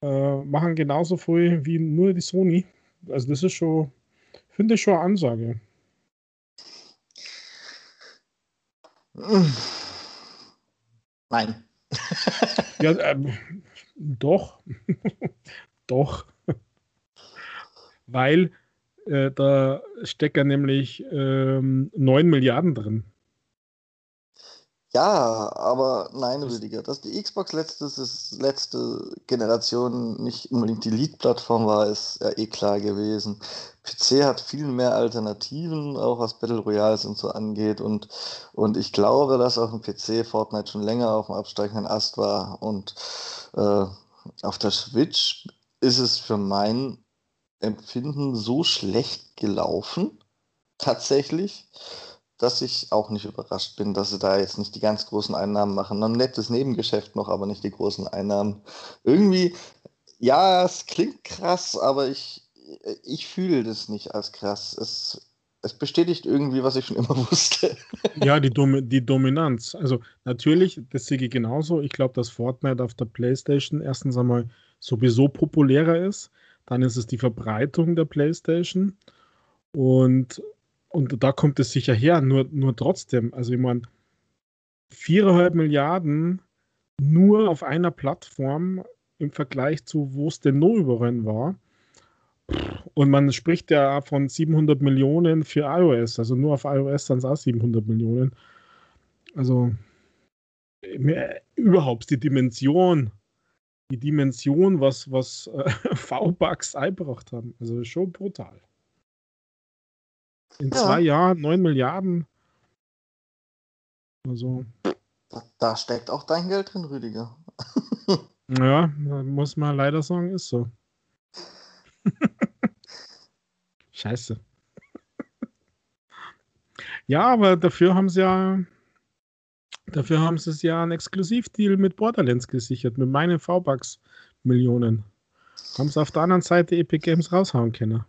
äh, machen genauso viel wie nur die Sony. Also das ist schon, finde ich schon eine Ansage. Nein. ja, ähm, doch. doch. Weil äh, da stecken nämlich ähm, 9 Milliarden drin. Ja, aber nein, Rüdiger, dass die Xbox letztes, letzte Generation nicht unbedingt die Lead-Plattform war, ist ja eh klar gewesen. PC hat viel mehr Alternativen, auch was Battle Royales und so angeht. Und, und ich glaube, dass auf dem PC Fortnite schon länger auf dem absteigenden Ast war. Und äh, auf der Switch ist es für mein Empfinden so schlecht gelaufen, tatsächlich dass ich auch nicht überrascht bin, dass sie da jetzt nicht die ganz großen Einnahmen machen. Ein nettes Nebengeschäft noch, aber nicht die großen Einnahmen. Irgendwie, ja, es klingt krass, aber ich, ich fühle das nicht als krass. Es, es bestätigt irgendwie, was ich schon immer wusste. Ja, die, Dom die Dominanz. Also natürlich, das sehe ich genauso. Ich glaube, dass Fortnite auf der PlayStation erstens einmal sowieso populärer ist. Dann ist es die Verbreitung der PlayStation. Und und da kommt es sicher her, nur, nur trotzdem. Also ich meine, viereinhalb Milliarden nur auf einer Plattform im Vergleich zu, wo es denn noch überall war. Und man spricht ja von 700 Millionen für iOS. Also nur auf iOS sind es auch 700 Millionen. Also überhaupt die Dimension, die Dimension, was, was äh, V-Bucks eingebracht haben. Also schon brutal. In ja. zwei Jahren 9 Milliarden. Also. Da, da, steckt auch dein Geld drin, Rüdiger. ja, muss man leider sagen, ist so. Scheiße. ja, aber dafür haben sie ja. Dafür haben sie es ja einen Exklusivdeal mit Borderlands gesichert, mit meinen V-Bucks Millionen. Haben sie auf der anderen Seite Epic Games raushauen können.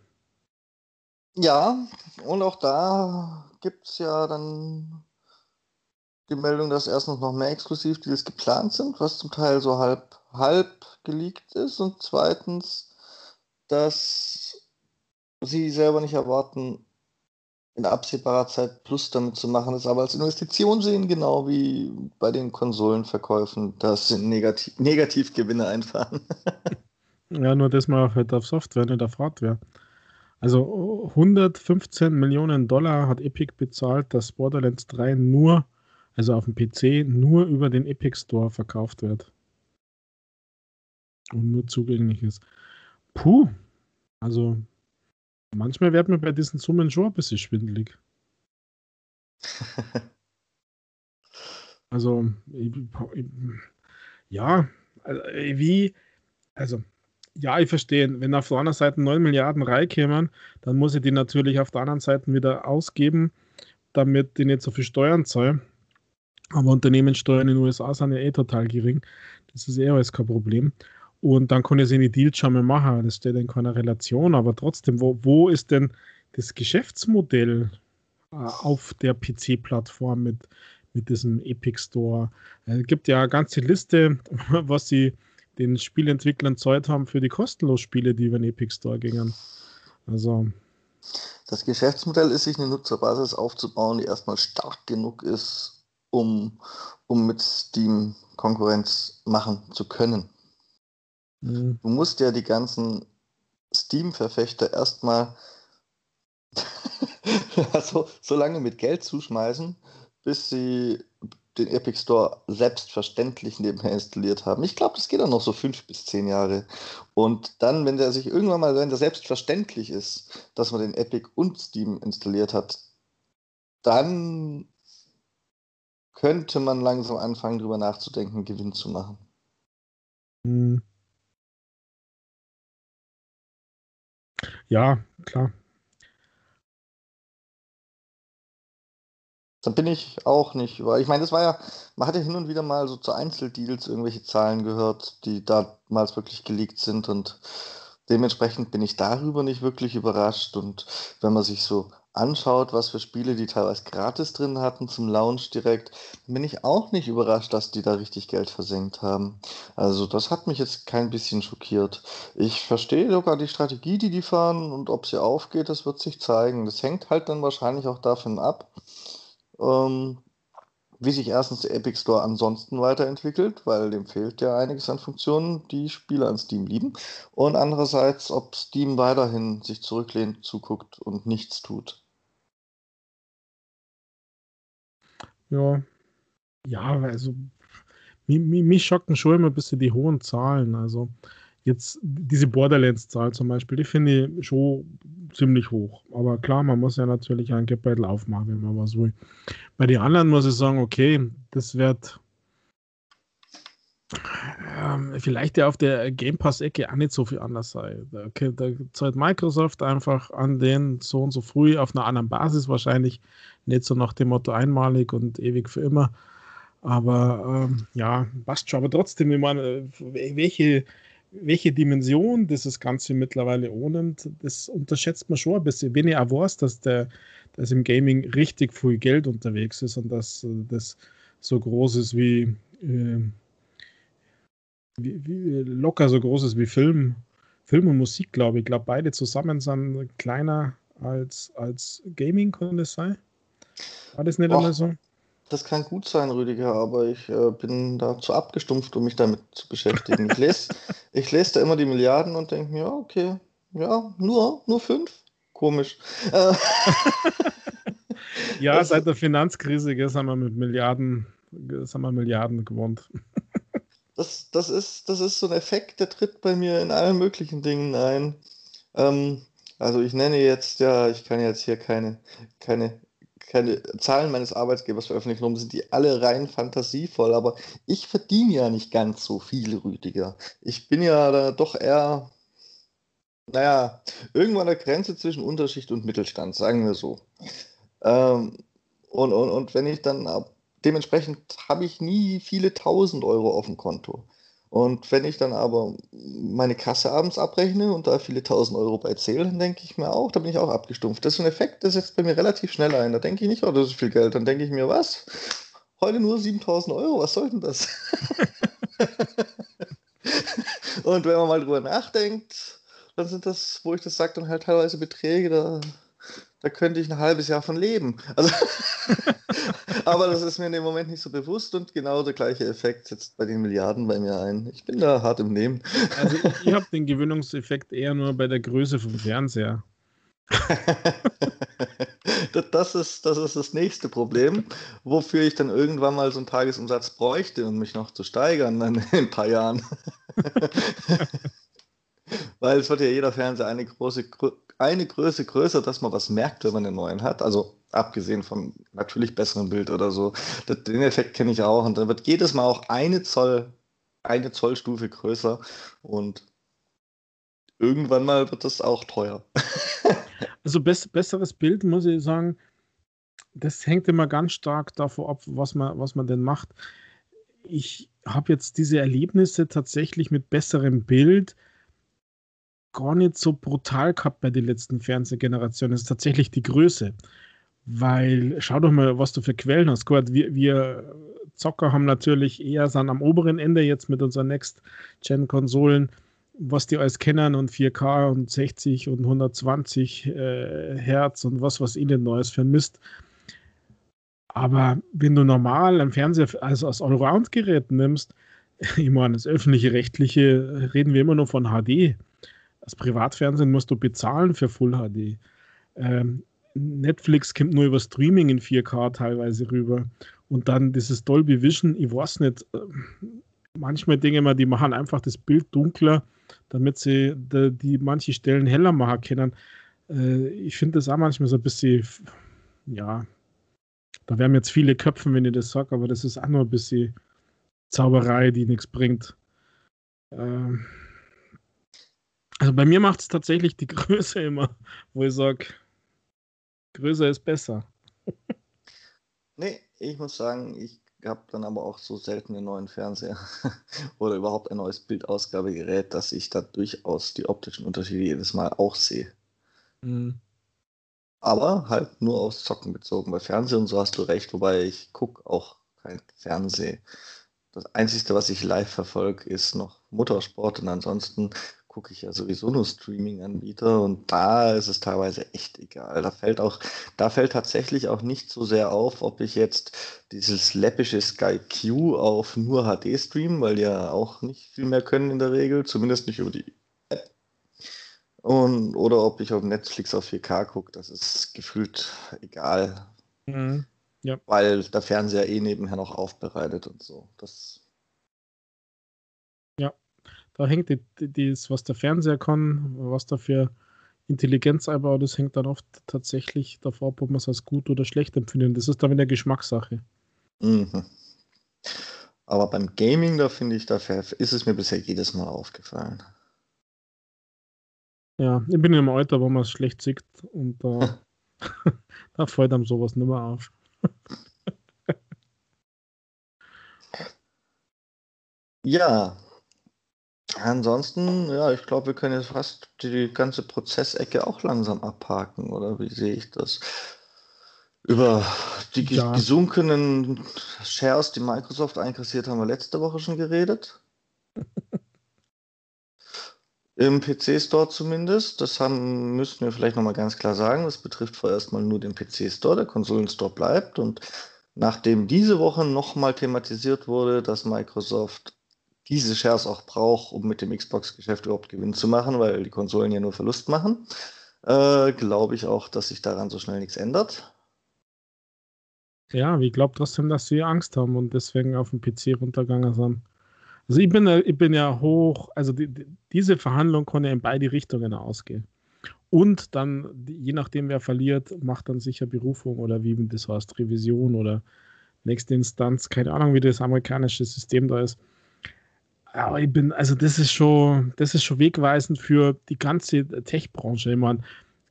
Ja, und auch da gibt es ja dann die Meldung, dass erstens noch mehr Exklusivdeals geplant sind, was zum Teil so halb, halb geleakt ist. Und zweitens, dass sie selber nicht erwarten, in absehbarer Zeit Plus damit zu machen, es aber als Investition sehen, genau wie bei den Konsolenverkäufen, dass sie Negativ Negativgewinne einfahren. ja, nur das mal halt auf Software, nicht auf Hardware. Also 115 Millionen Dollar hat Epic bezahlt, dass Borderlands 3 nur, also auf dem PC, nur über den Epic Store verkauft wird. Und nur zugänglich ist. Puh, also Manchmal wird mir bei diesen Summen schon ein bisschen schwindelig. also, ich, ich, ja, also, wie, also, ja, ich verstehe, wenn auf der anderen Seite 9 Milliarden reinkämen, dann muss ich die natürlich auf der anderen Seite wieder ausgeben, damit die nicht so viel Steuern zahlen. Aber Unternehmenssteuern in den USA sind ja eh total gering. Das ist eh alles kein Problem. Und dann kann ich seine Deals schon mal machen. Das steht in keiner Relation. Aber trotzdem, wo, wo ist denn das Geschäftsmodell äh, auf der PC-Plattform mit, mit diesem Epic Store? Äh, es gibt ja eine ganze Liste, was sie den Spielentwicklern Zeit haben für die kostenlosen Spiele, die über den Epic Store gingen. Also. Das Geschäftsmodell ist, sich eine Nutzerbasis aufzubauen, die erstmal stark genug ist, um, um mit Steam Konkurrenz machen zu können. Mhm. Du musst ja die ganzen Steam-Verfechter erstmal so, so lange mit Geld zuschmeißen, bis sie den Epic Store selbstverständlich nebenher installiert haben. Ich glaube, das geht dann noch so fünf bis zehn Jahre. Und dann, wenn der sich irgendwann mal, wenn der selbstverständlich ist, dass man den Epic und Steam installiert hat, dann könnte man langsam anfangen, darüber nachzudenken, Gewinn zu machen. Mhm. Ja, klar. Dann bin ich auch nicht, weil ich meine, das war ja, man hatte hin und wieder mal so zu Einzeldeals irgendwelche Zahlen gehört, die damals wirklich geleakt sind und dementsprechend bin ich darüber nicht wirklich überrascht und wenn man sich so anschaut, was für Spiele die teilweise gratis drin hatten zum Launch direkt, bin ich auch nicht überrascht, dass die da richtig Geld versenkt haben. Also das hat mich jetzt kein bisschen schockiert. Ich verstehe sogar die Strategie, die die fahren und ob sie aufgeht, das wird sich zeigen. Das hängt halt dann wahrscheinlich auch davon ab, ähm, wie sich erstens der Epic Store ansonsten weiterentwickelt, weil dem fehlt ja einiges an Funktionen, die Spieler an Steam lieben. Und andererseits, ob Steam weiterhin sich zurücklehnt, zuguckt und nichts tut. Ja. Ja, also mich, mich, mich schocken schon immer ein bisschen die hohen Zahlen. Also jetzt diese Borderlands-Zahl zum Beispiel, die finde ich schon ziemlich hoch. Aber klar, man muss ja natürlich ein Geldbeutel aufmachen, wenn man was will. Bei den anderen muss ich sagen, okay, das wird ähm, vielleicht ja auf der Game Pass-Ecke auch nicht so viel anders sein. Da, da zahlt Microsoft einfach an den so und so früh auf einer anderen Basis wahrscheinlich, nicht so nach dem Motto einmalig und ewig für immer. Aber ähm, ja, passt schon. Aber trotzdem, ich meine, welche, welche Dimension dieses Ganze mittlerweile ohnend, das unterschätzt man schon ein bisschen. Wenn ich auch weiß, dass, der, dass im Gaming richtig viel Geld unterwegs ist und dass das so groß ist wie. Äh, wie, wie, locker so groß ist wie Film, Film und Musik, glaube ich. Ich glaube, beide zusammen sind kleiner als, als Gaming, könnte es sein. War das nicht einmal so? Das kann gut sein, Rüdiger, aber ich äh, bin da zu abgestumpft, um mich damit zu beschäftigen. Ich lese ich les da immer die Milliarden und denke mir, okay, ja, nur, nur fünf? Komisch. Äh. ja, seit der Finanzkrise gell, haben wir mit Milliarden, haben wir Milliarden gewohnt das, das, ist, das ist so ein Effekt, der tritt bei mir in allen möglichen Dingen ein. Ähm, also ich nenne jetzt, ja, ich kann jetzt hier keine, keine, keine Zahlen meines Arbeitgebers veröffentlichen, darum sind die alle rein fantasievoll, aber ich verdiene ja nicht ganz so viel, Rüdiger. Ich bin ja da doch eher, naja, irgendwo an der Grenze zwischen Unterschicht und Mittelstand, sagen wir so. Ähm, und, und, und wenn ich dann ab dementsprechend habe ich nie viele tausend Euro auf dem Konto. Und wenn ich dann aber meine Kasse abends abrechne und da viele tausend Euro bei zähle, dann denke ich mir auch, da bin ich auch abgestumpft. Das ist ein Effekt, der setzt bei mir relativ schnell ein. Da denke ich nicht, oh, das ist viel Geld. Dann denke ich mir, was? heute nur 7000 Euro, was soll denn das? und wenn man mal drüber nachdenkt, dann sind das, wo ich das sage, dann halt teilweise Beträge, da, da könnte ich ein halbes Jahr von leben. Also aber das ist mir in dem Moment nicht so bewusst und genau der gleiche Effekt setzt bei den Milliarden bei mir ein. Ich bin da hart im Nehmen. Also ich, ich habe den Gewöhnungseffekt eher nur bei der Größe vom Fernseher. das, ist, das ist das nächste Problem, wofür ich dann irgendwann mal so einen Tagesumsatz bräuchte, um mich noch zu steigern dann in ein paar Jahren. Weil es wird ja jeder Fernseher eine große eine Größe größer, dass man was merkt, wenn man einen neuen hat. Also abgesehen vom natürlich besseren Bild oder so. Den Effekt kenne ich auch. Und dann wird jedes Mal auch eine Zoll, eine Zollstufe größer. Und irgendwann mal wird das auch teuer. also bess besseres Bild, muss ich sagen, das hängt immer ganz stark davon ab, was man, was man denn macht. Ich habe jetzt diese Erlebnisse tatsächlich mit besserem Bild gar nicht so brutal gehabt bei den letzten Fernsehgenerationen. Es ist tatsächlich die Größe. Weil, schau doch mal, was du für Quellen hast. Gut, wir, wir Zocker haben natürlich eher sind am oberen Ende jetzt mit unseren Next-Gen-Konsolen, was die alles kennen und 4K und 60 und 120 äh, Hertz und was, was ihnen Neues vermisst. Aber wenn du normal am Fernseher, also als Allround-Gerät nimmst, ich meine, das öffentliche Rechtliche reden wir immer nur von HD. Das Privatfernsehen musst du bezahlen für Full HD. Ähm, Netflix kommt nur über Streaming in 4K teilweise rüber. Und dann dieses Dolby Vision, ich weiß nicht, äh, manchmal denke ich mal, die machen einfach das Bild dunkler, damit sie die, die manche Stellen heller machen können. Äh, ich finde das auch manchmal so ein bisschen, ja, da werden jetzt viele köpfen, wenn ich das sage, aber das ist auch nur ein bisschen Zauberei, die nichts bringt. Ähm, also bei mir macht es tatsächlich die Größe immer, wo ich sage, größer ist besser. nee, ich muss sagen, ich habe dann aber auch so selten einen neuen Fernseher oder überhaupt ein neues Bildausgabegerät, dass ich da durchaus die optischen Unterschiede jedes Mal auch sehe. Mhm. Aber halt nur aufs Zocken bezogen. Bei Fernsehen und so hast du recht, wobei ich gucke auch kein Fernsehen. Das Einzige, was ich live verfolge, ist noch Motorsport und ansonsten gucke ich ja sowieso nur Streaming-Anbieter und da ist es teilweise echt egal. Da fällt auch, da fällt tatsächlich auch nicht so sehr auf, ob ich jetzt dieses läppische Sky Q auf nur HD stream, weil die ja auch nicht viel mehr können in der Regel, zumindest nicht über die App. Und, oder ob ich auf Netflix auf 4K gucke, das ist gefühlt egal. Mhm. Ja. Weil der Fernseher eh nebenher noch aufbereitet und so. Das da hängt die, die, das, was der Fernseher kann, was da für Intelligenz einbaut, das hängt dann oft tatsächlich davor ab, ob man es als gut oder schlecht empfindet. Das ist dann wieder Geschmackssache. Mhm. Aber beim Gaming, da finde ich, dafür ist es mir bisher jedes Mal aufgefallen. Ja, ich bin im Alter, wo man es schlecht sieht und da, da fällt einem sowas nicht mehr auf. ja, Ansonsten, ja, ich glaube, wir können jetzt fast die ganze Prozessecke auch langsam abhaken, oder wie sehe ich das? Über die ja. gesunkenen Shares, die Microsoft einkassiert, haben wir letzte Woche schon geredet. Im PC-Store zumindest. Das haben, müssten wir vielleicht nochmal ganz klar sagen. Das betrifft vorerst mal nur den PC-Store. Der Konsolenstore bleibt. Und nachdem diese Woche nochmal thematisiert wurde, dass Microsoft diese Shares auch braucht, um mit dem Xbox-Geschäft überhaupt Gewinn zu machen, weil die Konsolen ja nur Verlust machen, äh, glaube ich auch, dass sich daran so schnell nichts ändert. Ja, ich glaube trotzdem, dass sie Angst haben und deswegen auf dem PC runtergegangen sind. Also ich bin, ich bin ja hoch, also die, die, diese Verhandlung konnte in beide Richtungen ausgehen. Und dann, je nachdem wer verliert, macht dann sicher Berufung oder wie das heißt, Revision oder nächste Instanz, keine Ahnung, wie das amerikanische System da ist. Aber ich bin, also das ist schon, das ist schon wegweisend für die ganze Tech-Branche. Ich meine,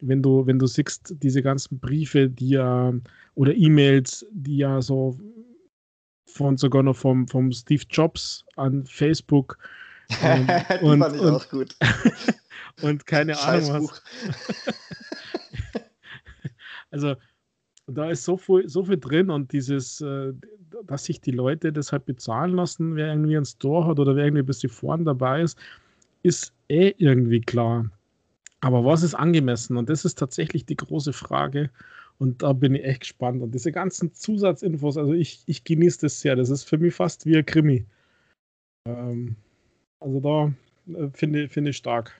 wenn du, wenn du siehst, diese ganzen Briefe, die ja, oder E-Mails, die ja so von sogar noch vom, vom Steve Jobs an Facebook ähm, und, fand ich und, auch gut. und keine Ahnung was. also da ist so viel, so viel drin und dieses, äh, dass sich die Leute deshalb bezahlen lassen, wer irgendwie einen Store hat oder wer irgendwie ein bisschen vorn dabei ist, ist eh irgendwie klar. Aber was ist angemessen? Und das ist tatsächlich die große Frage. Und da bin ich echt gespannt. Und diese ganzen Zusatzinfos, also ich, ich genieße das sehr. Das ist für mich fast wie ein Krimi. Ähm, also da äh, finde find ich stark.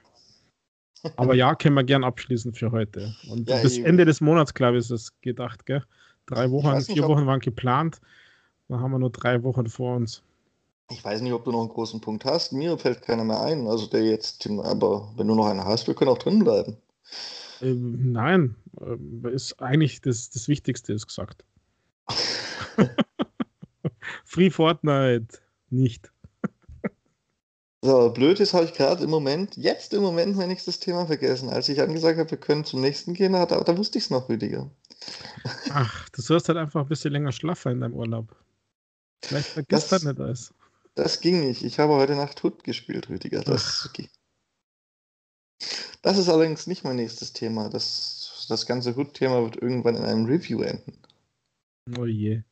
Aber ja, können wir gern abschließen für heute. Und ja, bis Ende des Monats, glaube ich, ist es gedacht, gell? Drei Wochen, vier nicht, Wochen waren geplant. Dann haben wir nur drei Wochen vor uns. Ich weiß nicht, ob du noch einen großen Punkt hast. Mir fällt keiner mehr ein. Also der jetzt, aber wenn du noch einen hast, wir können auch drin bleiben. Ähm, nein, ähm, ist eigentlich das, das Wichtigste ist gesagt. Free Fortnite nicht. So, blöd ist, habe ich gerade im Moment, jetzt im Moment mein nächstes Thema vergessen. Als ich angesagt habe, wir können zum nächsten gehen, da, da wusste ich es noch, Rüdiger. Ach, du sollst halt einfach ein bisschen länger schlafen in deinem Urlaub. Vielleicht vergisst das nicht alles. Das ging nicht. Ich habe heute Nacht Hut gespielt, Rüdiger. Das, das ist allerdings nicht mein nächstes Thema. Das, das ganze Hut-Thema wird irgendwann in einem Review enden. Oh je.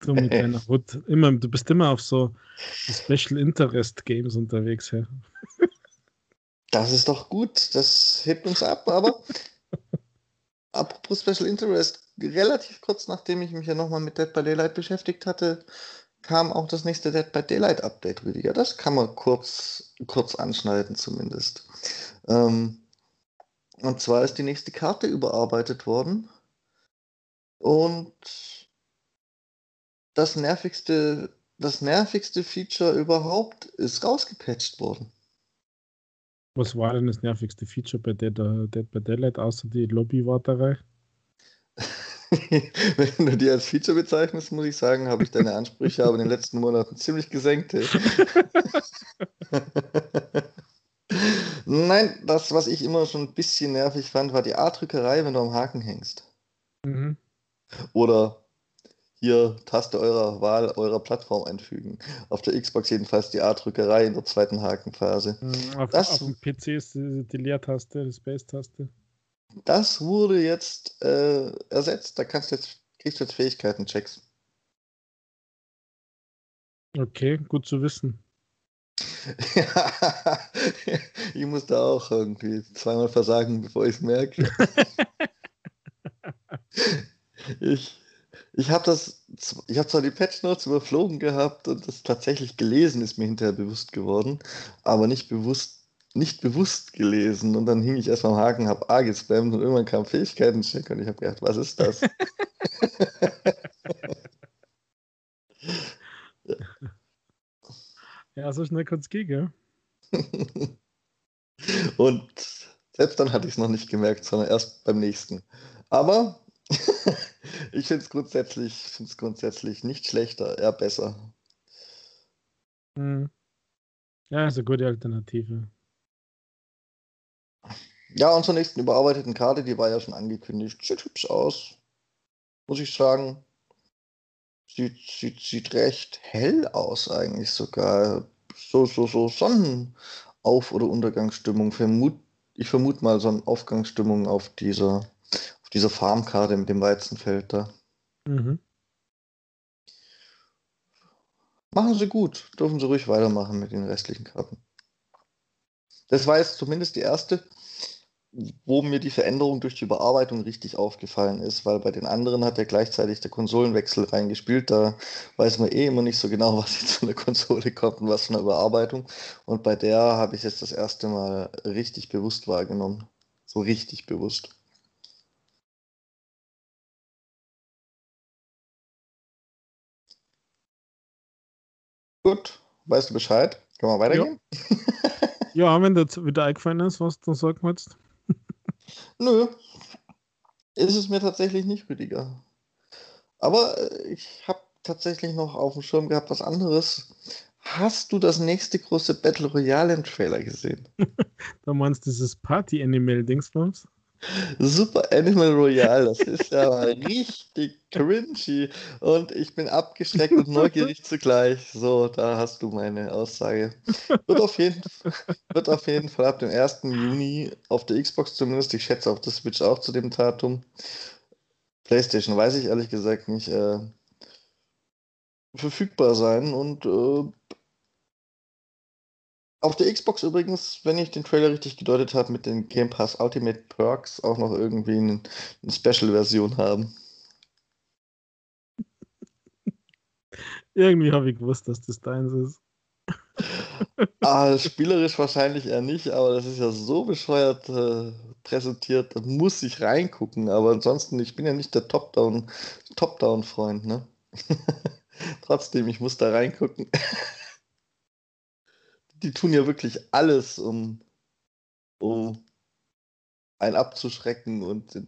Du mit deiner Hut. Immer, du bist immer auf so Special Interest Games unterwegs, ja. Das ist doch gut. Das hebt uns ab, aber apropos Special Interest, relativ kurz nachdem ich mich ja nochmal mit Dead by Daylight beschäftigt hatte, kam auch das nächste Dead by Daylight Update, Rüdiger. Das kann man kurz, kurz anschneiden zumindest. Ähm, und zwar ist die nächste Karte überarbeitet worden. Und das nervigste, das nervigste Feature überhaupt ist rausgepatcht worden. Was war denn das nervigste Feature bei Dead, Dead by Daylight außer die Lobbywarterei? Wenn du die als Feature bezeichnest, muss ich sagen, habe ich deine Ansprüche aber in den letzten Monaten ziemlich gesenkt. Nein, das, was ich immer schon ein bisschen nervig fand, war die A-Drückerei, wenn du am Haken hängst. Mhm. Oder hier Taste eurer Wahl eurer Plattform einfügen. Auf der Xbox jedenfalls die A-Drückerei in der zweiten Hakenphase. Mhm, auf, das, auf dem PC ist die, die Leertaste, die Space-Taste. Das wurde jetzt äh, ersetzt. Da kannst du jetzt, kriegst du jetzt Fähigkeiten-Checks. Okay, gut zu wissen. ja, ich muss da auch irgendwie zweimal versagen, bevor ich es merke. ich ich habe das, ich habe zwar die Patch Notes überflogen gehabt und das tatsächlich gelesen ist mir hinterher bewusst geworden, aber nicht bewusst nicht bewusst gelesen und dann hing ich erst am Haken, habe A gespammt und irgendwann kam Fähigkeiten-Check und ich habe gedacht, was ist das? ja. so schnell gehen, gell? und selbst dann hatte ich es noch nicht gemerkt, sondern erst beim nächsten. Aber ich finde es grundsätzlich, grundsätzlich nicht schlechter, eher besser. Hm. Ja, ist eine gute Alternative. Ja, und zur nächsten überarbeiteten Karte, die war ja schon angekündigt. Sieht hübsch aus. Muss ich sagen. Sieht, sieht, sieht recht hell aus, eigentlich sogar. So, so, so Sonnenauf- oder Untergangsstimmung. Vermut, ich vermute mal so eine Aufgangsstimmung auf dieser, auf dieser Farmkarte mit dem Weizenfeld da. Mhm. Machen sie gut. Dürfen sie ruhig weitermachen mit den restlichen Karten. Das war jetzt zumindest die erste wo mir die Veränderung durch die Überarbeitung richtig aufgefallen ist, weil bei den anderen hat ja gleichzeitig der Konsolenwechsel reingespielt. Da weiß man eh immer nicht so genau, was jetzt von der Konsole kommt und was von der Überarbeitung. Und bei der habe ich jetzt das erste Mal richtig bewusst wahrgenommen. So richtig bewusst. Gut, weißt du Bescheid? Können wir weitergehen? Ja, ja wenn das wieder eingefallen ist, was du sagen willst. Nö, ist es mir tatsächlich nicht, Rüdiger. Aber äh, ich habe tatsächlich noch auf dem Schirm gehabt was anderes. Hast du das nächste große Battle Royale im Trailer gesehen? da meinst du dieses Party-Animal-Dingsbums? Super Animal Royale, das ist ja richtig cringy und ich bin abgeschreckt und neugierig zugleich. So, da hast du meine Aussage. Wird auf jeden, wird auf jeden Fall ab dem 1. Juni auf der Xbox zumindest, ich schätze auf der Switch auch zu dem Datum, PlayStation weiß ich ehrlich gesagt nicht, äh, verfügbar sein. Und äh, auf der Xbox übrigens, wenn ich den Trailer richtig gedeutet habe, mit den Game Pass Ultimate Perks auch noch irgendwie eine, eine Special-Version haben. Irgendwie habe ich gewusst, dass das deins ist. ah, spielerisch wahrscheinlich eher nicht, aber das ist ja so bescheuert äh, präsentiert, da muss ich reingucken. Aber ansonsten, ich bin ja nicht der Top-Down, Top-Down-Freund, ne? Trotzdem, ich muss da reingucken. Die tun ja wirklich alles, um, um einen abzuschrecken und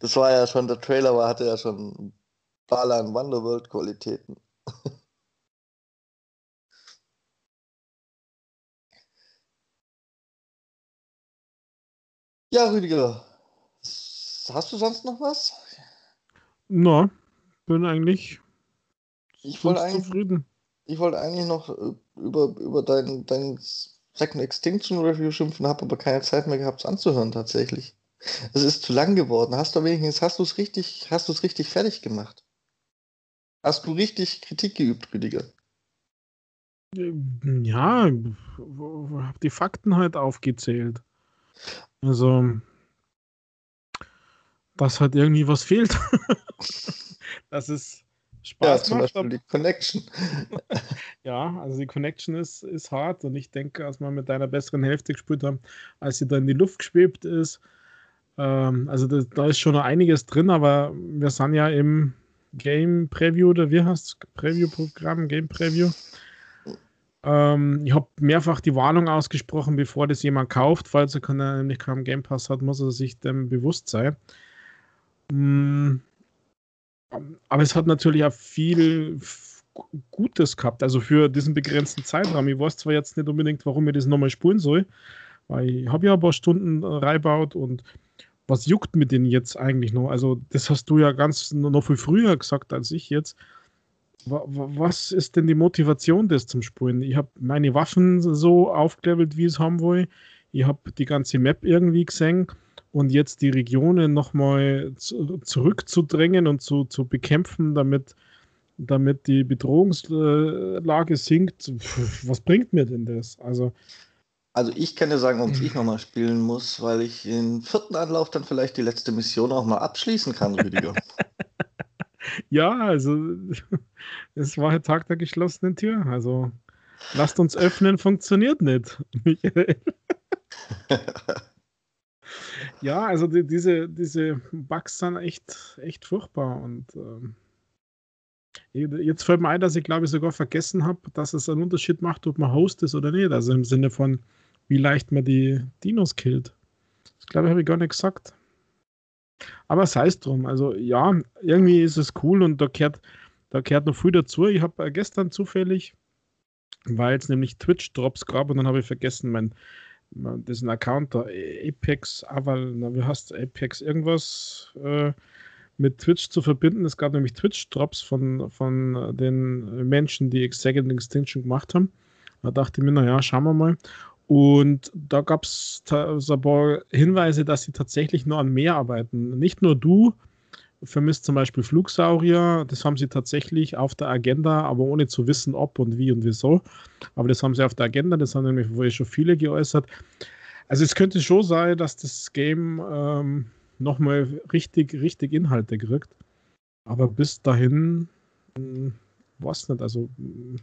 das war ja schon, der Trailer war, hatte ja schon Balan Wonderworld Qualitäten. Ja, Rüdiger, hast du sonst noch was? Na, bin eigentlich ich wollte eigentlich, zufrieden. Ich wollte eigentlich noch äh, über, über dein, dein Second Extinction Review schimpfen, habe aber keine Zeit mehr gehabt, es anzuhören tatsächlich. Es ist zu lang geworden. Hast du wenigstens, hast du es richtig, hast du es richtig fertig gemacht? Hast du richtig Kritik geübt, Rüdiger? Ja, habe die Fakten halt aufgezählt. Also, dass halt irgendwie was fehlt. das ist Spaß ja, zum macht, Beispiel die Connection. ja, also die Connection ist, ist hart und ich denke, als wir mit deiner besseren Hälfte gespielt haben, als sie da in die Luft geschwebt ist, ähm, also das, da ist schon noch einiges drin, aber wir sind ja im Game Preview oder wie heißt Preview-Programm, Game Preview. Ähm, ich habe mehrfach die Warnung ausgesprochen, bevor das jemand kauft, falls er keine, nämlich keinen Game Pass hat, muss er sich dem bewusst sein. Mm, aber es hat natürlich auch viel Gutes gehabt, also für diesen begrenzten Zeitraum. Ich weiß zwar jetzt nicht unbedingt, warum ich das nochmal spulen soll, weil ich habe ja ein paar Stunden reinbaut und was juckt mit denen jetzt eigentlich noch? Also, das hast du ja ganz noch viel früher gesagt als ich jetzt. Was ist denn die Motivation, das zum Spulen? Ich habe meine Waffen so aufgelevelt, wie ich es haben will. Ich habe die ganze Map irgendwie gesehen und jetzt die Regionen nochmal zu, zurückzudrängen und zu, zu bekämpfen, damit, damit die Bedrohungslage sinkt. Was bringt mir denn das? Also, also ich kann dir sagen, ob ich nochmal spielen muss, weil ich im vierten Anlauf dann vielleicht die letzte Mission auch mal abschließen kann, Rüdiger. ja, also es war der Tag der geschlossenen Tür. Also lasst uns öffnen, funktioniert nicht, Michael. ja, also die, diese, diese Bugs sind echt, echt furchtbar und ähm, Jetzt fällt mir ein, dass ich glaube ich sogar vergessen habe, dass es einen Unterschied macht, ob man Host ist oder nicht. Also im Sinne von, wie leicht man die Dinos killt. Das glaube ich, habe ich gar nicht gesagt. Aber sei es drum. Also ja, irgendwie ist es cool und da gehört, da gehört noch viel dazu. Ich habe äh, gestern zufällig, weil es nämlich Twitch-Drops gab und dann habe ich vergessen, mein diesen Account da, Apex, Aval, na, wie heißt Apex irgendwas äh, mit Twitch zu verbinden. Es gab nämlich Twitch-Drops von, von den Menschen, die Second Extinction gemacht haben. Da dachte ich mir, naja, schauen wir mal. Und da gab es ein paar Hinweise, dass sie tatsächlich nur an mehr arbeiten. Nicht nur du vermisst zum Beispiel Flugsaurier, das haben sie tatsächlich auf der Agenda, aber ohne zu wissen, ob und wie und wieso. Aber das haben sie auf der Agenda, das haben nämlich schon viele geäußert. Also es könnte schon sein, dass das Game ähm, nochmal richtig, richtig Inhalte kriegt. Aber bis dahin, hm, weiß nicht, also, hm,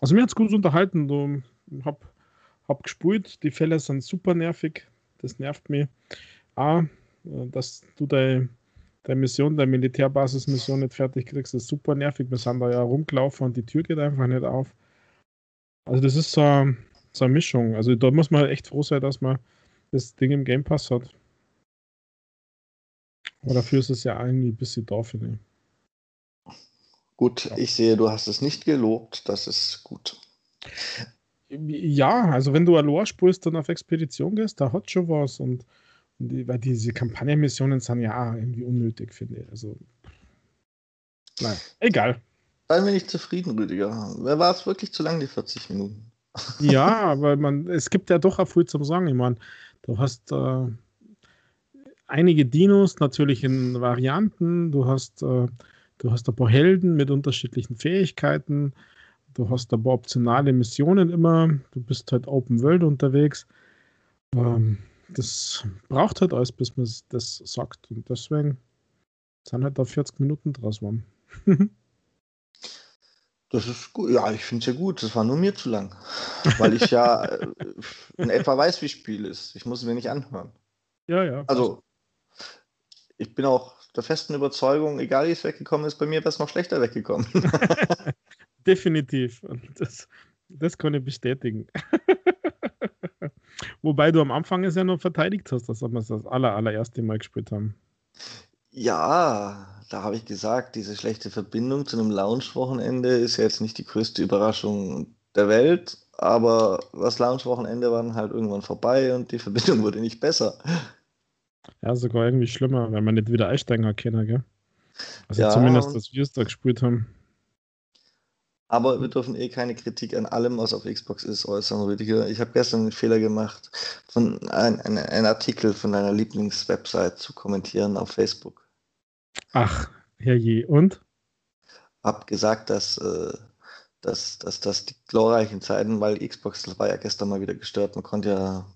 also mir hat es gut unterhalten. Ich habe hab gespult, die Fälle sind super nervig. Das nervt mich. A, dass du deine, deine Mission, deine Militärbasismission nicht fertig kriegst, ist super nervig. Wir sind da ja rumgelaufen und die Tür geht einfach nicht auf. Also das ist so, so eine Mischung. Also da muss man halt echt froh sein, dass man das Ding im Game Pass hat. Aber dafür ist es ja irgendwie ein bisschen doof. Ne? Gut, ich sehe, du hast es nicht gelobt. Das ist gut. Ja, also wenn du Aloha spulst und auf Expedition gehst, da hat schon was. Und die, weil diese Kampagnenmissionen sind ja irgendwie unnötig, finde ich. Also, nein, egal. Seien wir nicht zufrieden, Rüdiger. Wer war es wirklich zu lang, die 40 Minuten? ja, aber man, es gibt ja doch auch viel zum Sagen. Ich meine, du hast äh, einige Dinos, natürlich in Varianten. Du hast, äh, du hast ein paar Helden mit unterschiedlichen Fähigkeiten. Du hast ein paar optionale Missionen immer. Du bist halt Open World unterwegs. Ähm, das braucht halt alles, bis man das sagt. Und deswegen sind halt da 40 Minuten draus waren. Das ist gut. Ja, ich finde es ja gut. Das war nur mir zu lang. Weil ich ja äh, in etwa weiß, wie Spiel ist. Ich muss es mir nicht anhören. Ja, ja. Also, ich bin auch der festen Überzeugung, egal wie es weggekommen ist, bei mir wäre es noch schlechter weggekommen. Definitiv. Das, das kann ich bestätigen. Wobei du am Anfang es ja noch verteidigt hast, dass wir es das aller, allererste Mal gespielt haben. Ja, da habe ich gesagt, diese schlechte Verbindung zu einem Lounge-Wochenende ist ja jetzt nicht die größte Überraschung der Welt, aber das Lounge-Wochenende war dann halt irgendwann vorbei und die Verbindung wurde nicht besser. Ja, sogar irgendwie schlimmer, wenn man nicht wieder einsteigen kann, gell? Also Ja. zumindest, dass wir es da gespielt haben. Aber wir dürfen eh keine Kritik an allem, was auf Xbox ist, äußern, Rüdiger. Ich habe gestern einen Fehler gemacht, von ein, ein, ein Artikel von deiner Lieblingswebsite zu kommentieren auf Facebook. Ach, herrje. Und? Hab gesagt, dass, äh, dass, dass, dass die glorreichen Zeiten, weil Xbox war ja gestern mal wieder gestört. Man konnte ja,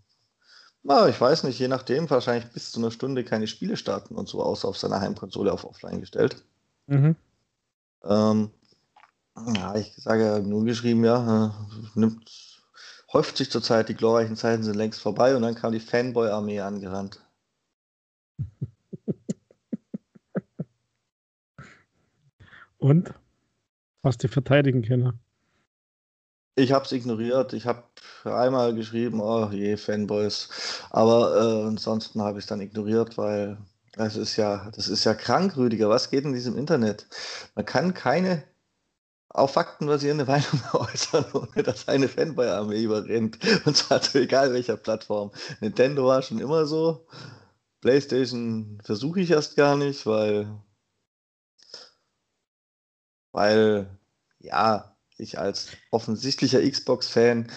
na, ich weiß nicht, je nachdem, wahrscheinlich bis zu einer Stunde keine Spiele starten und so, außer auf seiner Heimkonsole auf Offline gestellt. Mhm. Ähm, ja, ich sage ja nur geschrieben, ja, äh, nimmt, häuft sich zurzeit, die glorreichen Zeiten sind längst vorbei und dann kam die Fanboy-Armee angerannt. Und? Hast du verteidigen können? Ich habe es ignoriert, ich habe einmal geschrieben, oh je, Fanboys, aber äh, ansonsten habe ich es dann ignoriert, weil das ist ja, das ist ja krank, Rüdiger, was geht in diesem Internet? Man kann keine auf Fakten basierende Meinung äußern, ohne dass eine Fanboy-Armee überrennt. Und zwar zu egal welcher Plattform. Nintendo war schon immer so. PlayStation versuche ich erst gar nicht, weil, weil, ja, ich als offensichtlicher Xbox-Fan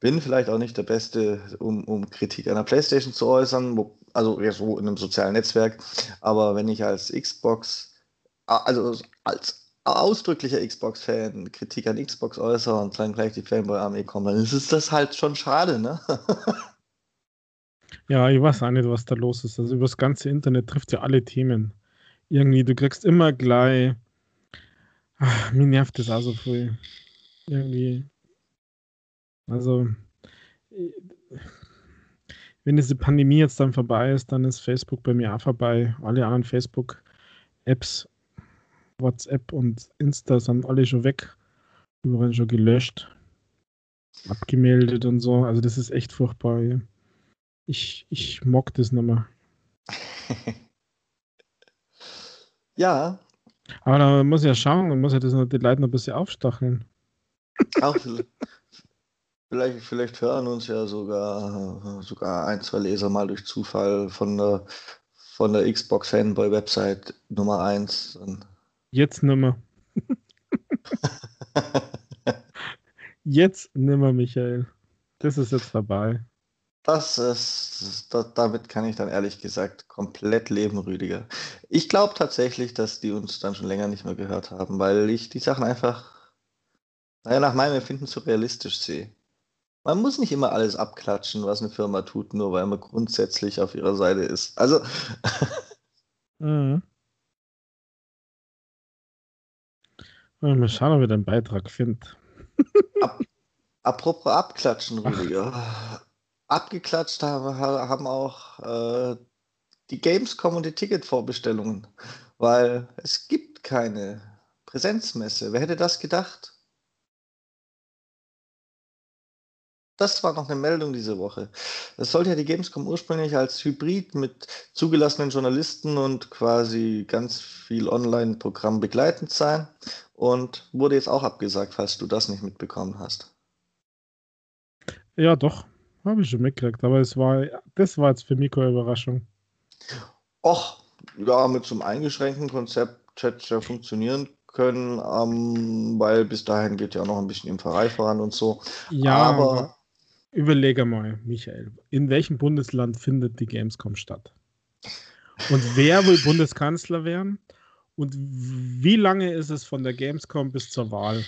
bin vielleicht auch nicht der Beste, um, um Kritik an der PlayStation zu äußern, wo, also ja, so in einem sozialen Netzwerk. Aber wenn ich als Xbox, also als ausdrücklicher Xbox-Fan Kritik an Xbox äußere und dann gleich die Fanboy-Armee kommt, dann ist das halt schon schade, ne? Ja, ich weiß auch nicht, was da los ist. Also über das ganze Internet trifft ja alle Themen. Irgendwie, du kriegst immer gleich. Ach, mir nervt das auch so viel. Irgendwie. Also, äh, wenn diese Pandemie jetzt dann vorbei ist, dann ist Facebook bei mir auch vorbei. Alle anderen Facebook-Apps, WhatsApp und Insta sind alle schon weg. Überall schon gelöscht, abgemeldet und so. Also, das ist echt furchtbar. Ich, ich mag das nicht mehr. ja, Aber da muss ja schauen, man muss ja das die Leute noch ein bisschen aufstacheln. auch vielleicht, vielleicht hören uns ja sogar, sogar ein, zwei Leser mal durch Zufall von der, von der Xbox Fanboy Website Nummer 1. Jetzt nimmer. Jetzt nimmer, Michael. Das ist jetzt vorbei. Das ist, da, damit kann ich dann ehrlich gesagt komplett leben, Rüdiger. Ich glaube tatsächlich, dass die uns dann schon länger nicht mehr gehört haben, weil ich die Sachen einfach, naja, nach meinem Empfinden zu realistisch sehe. Man muss nicht immer alles abklatschen, was eine Firma tut, nur weil man grundsätzlich auf ihrer Seite ist. Also, Mhm. Ja, Mal schauen, ob ich den Beitrag finde. apropos abklatschen, Rüdiger. Abgeklatscht haben, haben auch äh, die Gamescom und die Ticketvorbestellungen, weil es gibt keine Präsenzmesse. Wer hätte das gedacht? Das war noch eine Meldung diese Woche. Es sollte ja die Gamescom ursprünglich als Hybrid mit zugelassenen Journalisten und quasi ganz viel Online-Programm begleitend sein und wurde jetzt auch abgesagt, falls du das nicht mitbekommen hast. Ja, doch. Habe ich schon mitgekriegt. Aber es war, das war jetzt für mich keine Überraschung. Och, ja, mit so einem eingeschränkten Konzept hätte es ja funktionieren können, ähm, weil bis dahin geht ja noch ein bisschen Impferei voran und so. Ja, Aber- aber überlege mal, Michael. In welchem Bundesland findet die Gamescom statt? Und wer will Bundeskanzler werden? Und wie lange ist es von der Gamescom bis zur Wahl?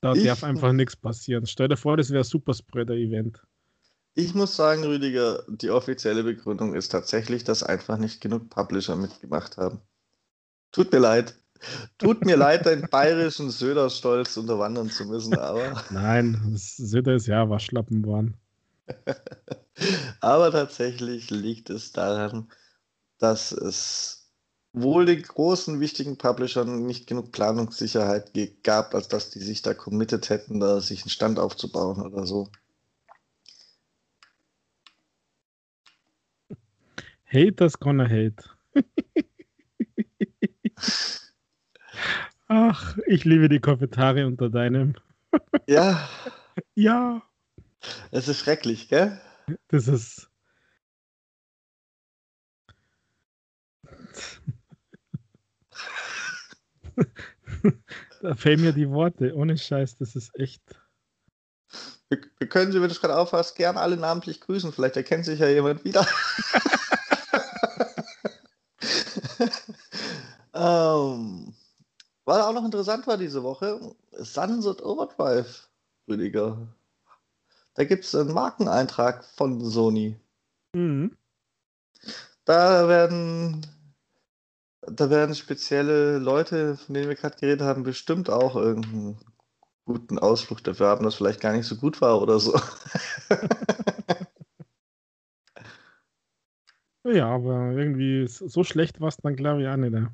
Da ich, darf einfach nichts passieren. Stell dir vor, das wäre ein Superspreader-Event. Ich muss sagen, Rüdiger, die offizielle Begründung ist tatsächlich, dass einfach nicht genug Publisher mitgemacht haben. Tut mir leid. Tut mir leid, deinen bayerischen Söder-Stolz unterwandern zu müssen, aber. Nein, Söder ist ja Waschlappen waren. aber tatsächlich liegt es daran, dass es wohl den großen, wichtigen Publishern nicht genug Planungssicherheit gab, als dass die sich da committed hätten, da sich einen Stand aufzubauen oder so. Haters gonna hate. Ach, ich liebe die Kommentare unter deinem. Ja. ja. Es ist schrecklich, gell? Das ist. da fehlen mir die Worte. Ohne Scheiß, das ist echt. Wir, wir können Sie, wenn du es gerade aufhast, gerne alle namentlich grüßen. Vielleicht erkennt sich ja jemand wieder. ähm, was auch noch interessant war diese Woche, Sunset Overdrive, Rüdiger. Da gibt es einen Markeneintrag von Sony. Mhm. Da werden da werden spezielle Leute, von denen wir gerade geredet haben, bestimmt auch irgendeinen guten Ausflug dafür haben, das vielleicht gar nicht so gut war oder so. ja, aber irgendwie so schlecht war es dann, glaube ich, auch nicht. Ja.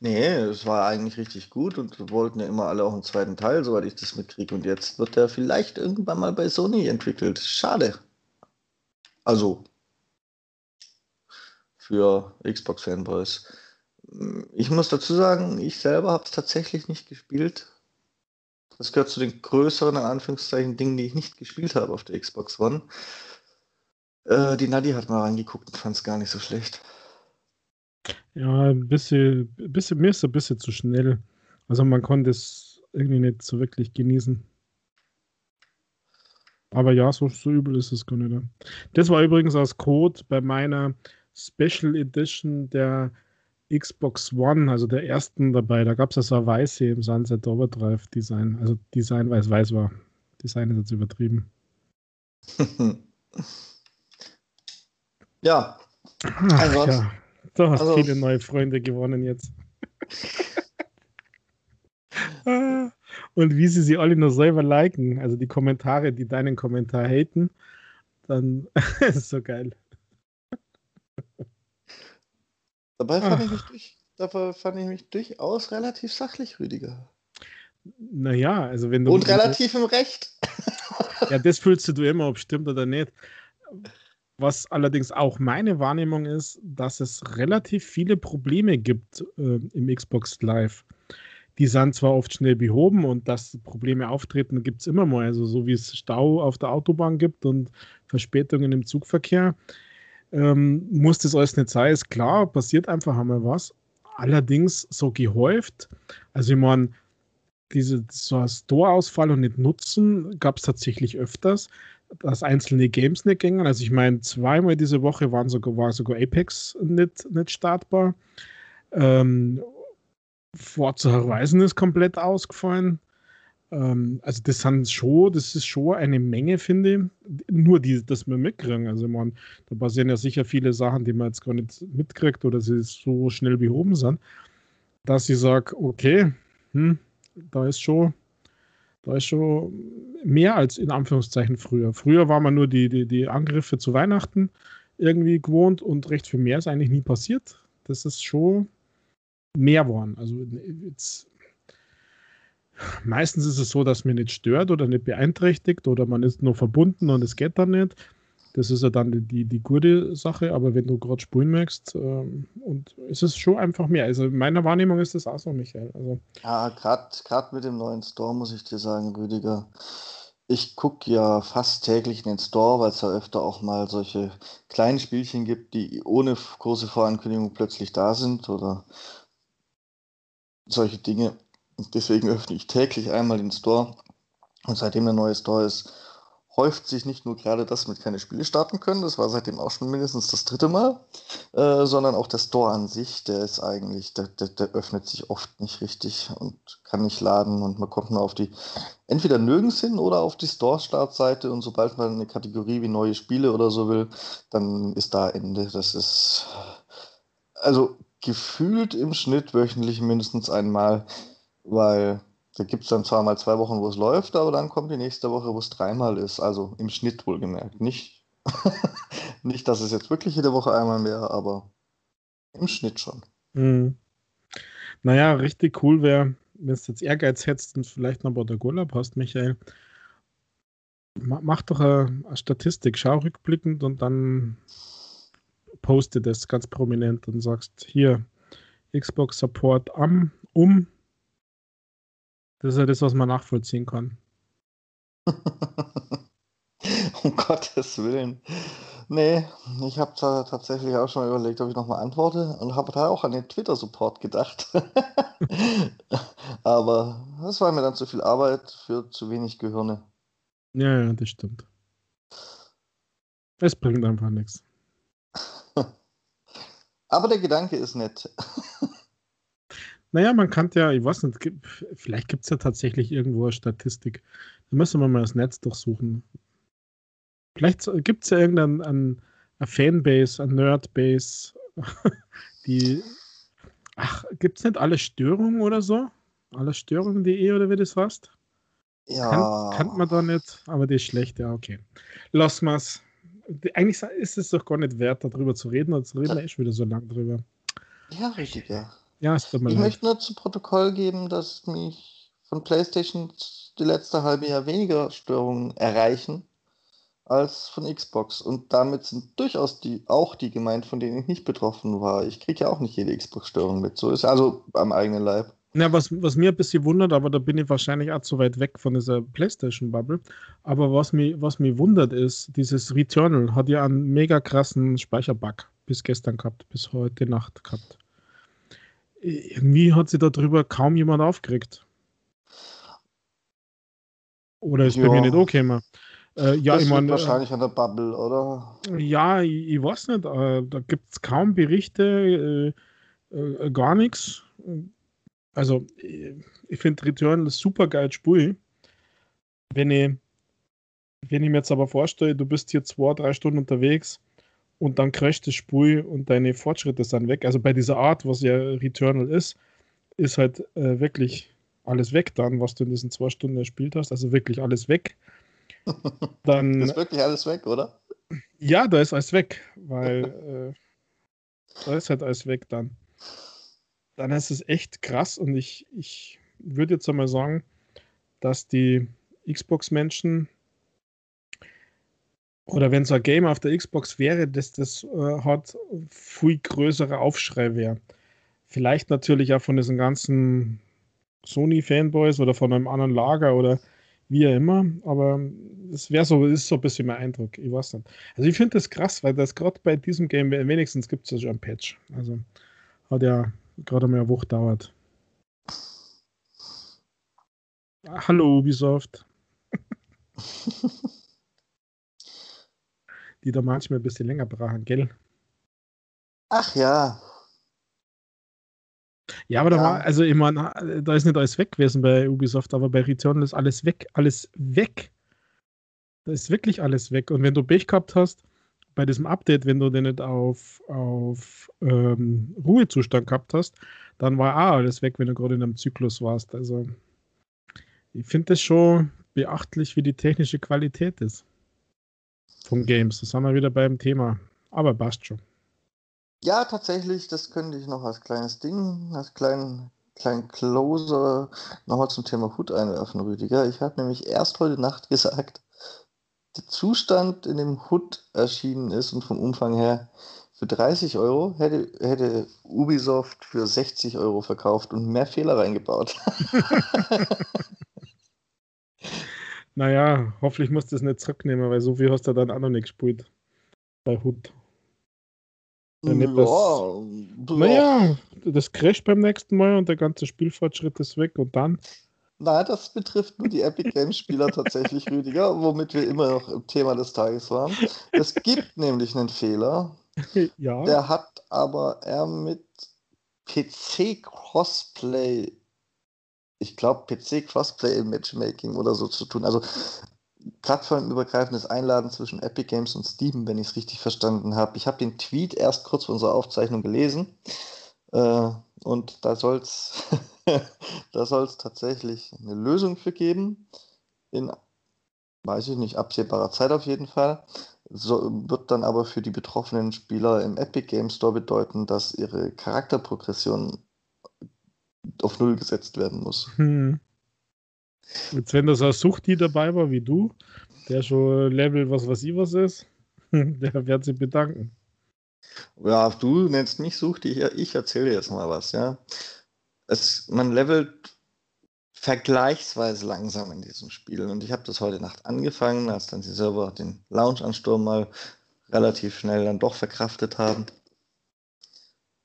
Nee, es war eigentlich richtig gut und wir wollten ja immer alle auch einen zweiten Teil, soweit ich das mitkriege. Und jetzt wird der vielleicht irgendwann mal bei Sony entwickelt. Schade. Also für Xbox-Fanboys. Ich muss dazu sagen, ich selber habe es tatsächlich nicht gespielt. Das gehört zu den größeren, in Anführungszeichen, Dingen, die ich nicht gespielt habe auf der Xbox One. Äh, die Nadi hat mal reingeguckt und fand es gar nicht so schlecht. Ja, ein bisschen, bisschen, mir ist ein bisschen zu schnell. Also man konnte es irgendwie nicht so wirklich genießen. Aber ja, so, so übel ist es gar nicht. Das war übrigens als Code bei meiner Special Edition der Xbox One, also der ersten dabei. Da gab es ja so ein weiße im Sunset Overdrive Design. Also Design, weil es weiß war. Design ist jetzt übertrieben. ja. Ach, ja. Du hast also, viele neue Freunde gewonnen jetzt. Und wie sie sie alle nur selber liken, also die Kommentare, die deinen Kommentar haten, dann ist so geil. Dabei fand, ich mich, durch, dabei fand ich mich durchaus relativ sachlich, Rüdiger. Naja, also wenn du. Und relativ im Recht. Ja, das fühlst du immer, ob stimmt oder nicht. Was allerdings auch meine Wahrnehmung ist, dass es relativ viele Probleme gibt äh, im Xbox Live. Die sind zwar oft schnell behoben und dass Probleme auftreten, gibt es immer mal. Also so wie es Stau auf der Autobahn gibt und Verspätungen im Zugverkehr, ähm, muss das alles nicht sein. Ist klar, passiert einfach einmal was. Allerdings so gehäuft. Also ich meine, diese so Store-Ausfall und nicht nutzen gab es tatsächlich öfters dass einzelne Games nicht gingen. Also ich meine, zweimal diese Woche waren sogar, war sogar Apex nicht, nicht startbar. Ähm, Forza Horizon ist komplett ausgefallen. Ähm, also das sind schon, das ist schon eine Menge, finde ich. Nur die, dass wir mitkriegen. Also man, da passieren ja sicher viele Sachen, die man jetzt gar nicht mitkriegt oder sie so schnell behoben sind, dass ich sage, okay, hm, da ist schon da ist schon mehr als in Anführungszeichen früher. Früher war man nur die, die, die Angriffe zu Weihnachten irgendwie gewohnt und recht viel mehr ist eigentlich nie passiert. Das ist schon mehr geworden. Also jetzt, meistens ist es so, dass mir nicht stört oder nicht beeinträchtigt oder man ist nur verbunden und es geht dann nicht. Das ist ja dann die, die, die gute Sache, aber wenn du gerade spulen möchtest, ähm, und es ist schon einfach mehr. Also in meiner Wahrnehmung ist das auch so, Michael. Also, ja, gerade mit dem neuen Store muss ich dir sagen, Rüdiger. Ich gucke ja fast täglich in den Store, weil es ja öfter auch mal solche kleinen Spielchen gibt, die ohne große Vorankündigung plötzlich da sind oder solche Dinge. Deswegen öffne ich täglich einmal den Store. Und seitdem der neue Store ist, häuft sich nicht nur gerade das mit keine Spiele starten können, das war seitdem auch schon mindestens das dritte Mal, äh, sondern auch der Store an sich, der ist eigentlich, der, der, der, öffnet sich oft nicht richtig und kann nicht laden und man kommt nur auf die, entweder nirgends hin oder auf die Store-Startseite und sobald man eine Kategorie wie neue Spiele oder so will, dann ist da Ende. Das ist, also gefühlt im Schnitt wöchentlich mindestens einmal, weil da gibt es dann zwar mal zwei Wochen, wo es läuft, aber dann kommt die nächste Woche, wo es dreimal ist. Also im Schnitt wohlgemerkt. Nicht, nicht dass es jetzt wirklich jede Woche einmal wäre, aber im Schnitt schon. Mhm. Naja, richtig cool wäre, wenn es jetzt Ehrgeiz hättest und vielleicht noch Bordagola passt, Michael. Mach doch eine, eine Statistik, schau rückblickend und dann poste das ganz prominent und sagst, hier, Xbox Support am, um das ist ja das, was man nachvollziehen kann. um Gottes Willen. Nee, ich habe da tatsächlich auch schon überlegt, ob ich nochmal antworte und habe da auch an den Twitter-Support gedacht. Aber das war mir dann zu viel Arbeit für zu wenig Gehirne. Ja, ja, das stimmt. Es bringt einfach nichts. Aber der Gedanke ist nett. Naja, man kann ja, ich weiß nicht, vielleicht gibt es ja tatsächlich irgendwo eine Statistik. Da müssen wir mal das Netz durchsuchen. Vielleicht gibt es ja irgendeine ein, ein Fanbase, ein Nerdbase, die. Ach, gibt es nicht alle Störungen oder so? Alle Störungen.de oder wie das heißt? Ja. Kann, kann man da nicht, aber die ist schlecht, ja, okay. Lass mal's. Eigentlich ist es doch gar nicht wert, darüber zu reden, und zu reden wir eh schon wieder so lang drüber. Ja, richtig, ja. Ja, es tut mir Ich leid. möchte nur zu Protokoll geben, dass mich von PlayStation die letzte halbe Jahr weniger Störungen erreichen als von Xbox. Und damit sind durchaus die, auch die gemeint, von denen ich nicht betroffen war. Ich kriege ja auch nicht jede Xbox-Störung mit. So ist also am eigenen Leib. Ja, was, was mir ein bisschen wundert, aber da bin ich wahrscheinlich auch zu weit weg von dieser PlayStation-Bubble. Aber was mich, was mich wundert ist, dieses Returnal hat ja einen mega krassen Speicherbug bis gestern gehabt, bis heute Nacht gehabt. Irgendwie hat sich darüber kaum jemand aufgeregt. Oder ist bei Ja. mir nicht angekommen. Äh, ja, das ich meine, wahrscheinlich an der Bubble, oder? ja, ich, ich weiß nicht, äh, da gibt es kaum Berichte, äh, äh, gar nichts. Also, äh, ich finde Returnal super geil Spiel. Wenn ich, wenn ich mir jetzt aber vorstelle, du bist hier zwei, drei Stunden unterwegs und dann crasht das Spiel und deine Fortschritte sind weg. Also bei dieser Art, was ja Returnal ist, ist halt äh, wirklich alles weg dann, was du in diesen zwei Stunden gespielt hast. Also wirklich alles weg. Dann, Ist wirklich alles weg, oder? ja, da ist alles weg, weil äh, da ist halt alles weg dann. Dann ist es echt krass und ich, ich würde jetzt einmal sagen, dass die Xbox-Menschen oder wenn so ein Game auf der Xbox wäre, dass das äh, hat viel größerer Aufschrei wäre. Vielleicht natürlich auch von diesen ganzen Sony-Fanboys oder von einem anderen Lager oder wie auch immer, aber es wäre so, ist so ein bisschen mein Eindruck. Ich weiß nicht. Also ich finde das krass, weil das gerade bei diesem Game wenigstens gibt es ja schon ein Patch. Also hat ja gerade mal eine Woche dauert. Hallo Ubisoft. Die da manchmal ein bisschen länger brauchen, gell? Ach ja. Ja, aber da Ja. war, also ich meine, da ist nicht alles weg gewesen bei Ubisoft, aber bei Returnal ist alles weg, alles weg. Da ist wirklich alles weg. Und wenn du Pech gehabt hast, bei diesem Update, wenn du den nicht auf, auf ähm, Ruhezustand gehabt hast, dann war auch alles weg, wenn du gerade in einem Zyklus warst. Also ich finde das schon beachtlich, wie die technische Qualität ist von Games. Das haben wir wieder beim Thema. Aber passt schon. Ja, tatsächlich, das könnte ich noch als kleines Ding, als kleinen, kleinen Closer nochmal zum Thema Hut einwerfen, Rüdiger. Ich habe nämlich erst heute Nacht gesagt, der Zustand, in dem Hut erschienen ist und vom Umfang her für 30 Euro hätte, hätte Ubisoft für 60 Euro verkauft und mehr Fehler reingebaut. Naja, hoffentlich musst du es nicht zurücknehmen, weil so viel hast du dann auch noch nicht gespielt. Bei Hut. Ja, nicht das- ja, Naja, das crasht beim nächsten Mal und der ganze Spielfortschritt ist weg und dann. Nein, das betrifft nur die Epic Games Spieler tatsächlich, Rüdiger, womit wir immer noch im Thema des Tages waren. Es gibt nämlich einen Fehler. Ja. Der hat aber er mit PC Crossplay, ich glaube PC Crossplay im Matchmaking oder so zu tun. Also plattformübergreifendes Einladen zwischen Epic Games und Steam, wenn ich es richtig verstanden habe. Ich habe den Tweet erst kurz vor unserer Aufzeichnung gelesen. Äh, und da soll es da soll's tatsächlich eine Lösung für geben. In, weiß ich nicht, absehbarer Zeit auf jeden Fall. So, wird dann aber für die betroffenen Spieler im Epic Game Store bedeuten, dass ihre Charakterprogression auf Null gesetzt werden muss. Hm. Jetzt, wenn das ein Suchti dabei war wie du, der schon Level was weiß ich was ist, der wird sich bedanken. Ja, du nennst mich Suchti, ich, erzähle jetzt mal was, ja. Es, man levelt vergleichsweise langsam in diesem Spiel. Und ich habe das heute Nacht angefangen, als dann die Server den Launch-Ansturm mal relativ schnell dann doch verkraftet haben.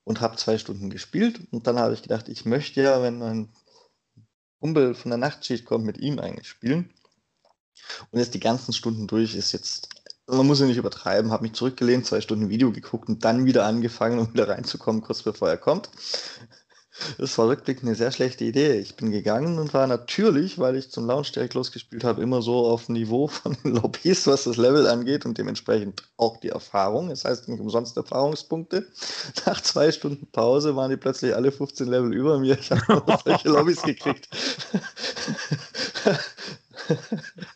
Und habe zwei Stunden gespielt. Und dann habe ich gedacht, ich möchte ja, wenn mein Kumpel von der Nachtschicht kommt, mit ihm eigentlich spielen. Und jetzt die ganzen Stunden durch ist jetzt, man muss ja nicht übertreiben, habe mich zurückgelehnt, zwei Stunden Video geguckt und dann wieder angefangen, um wieder reinzukommen, kurz bevor er kommt. Das war rückblickend eine sehr schlechte Idee. Ich bin gegangen und war natürlich, weil ich zum Launch direkt losgespielt habe, immer so auf Niveau von den Lobbys, was das Level angeht und dementsprechend auch die Erfahrung. Das heißt nicht umsonst Erfahrungspunkte. Nach zwei Stunden Pause waren die plötzlich alle 15 Level über mir. Ich habe noch solche Lobbys gekriegt.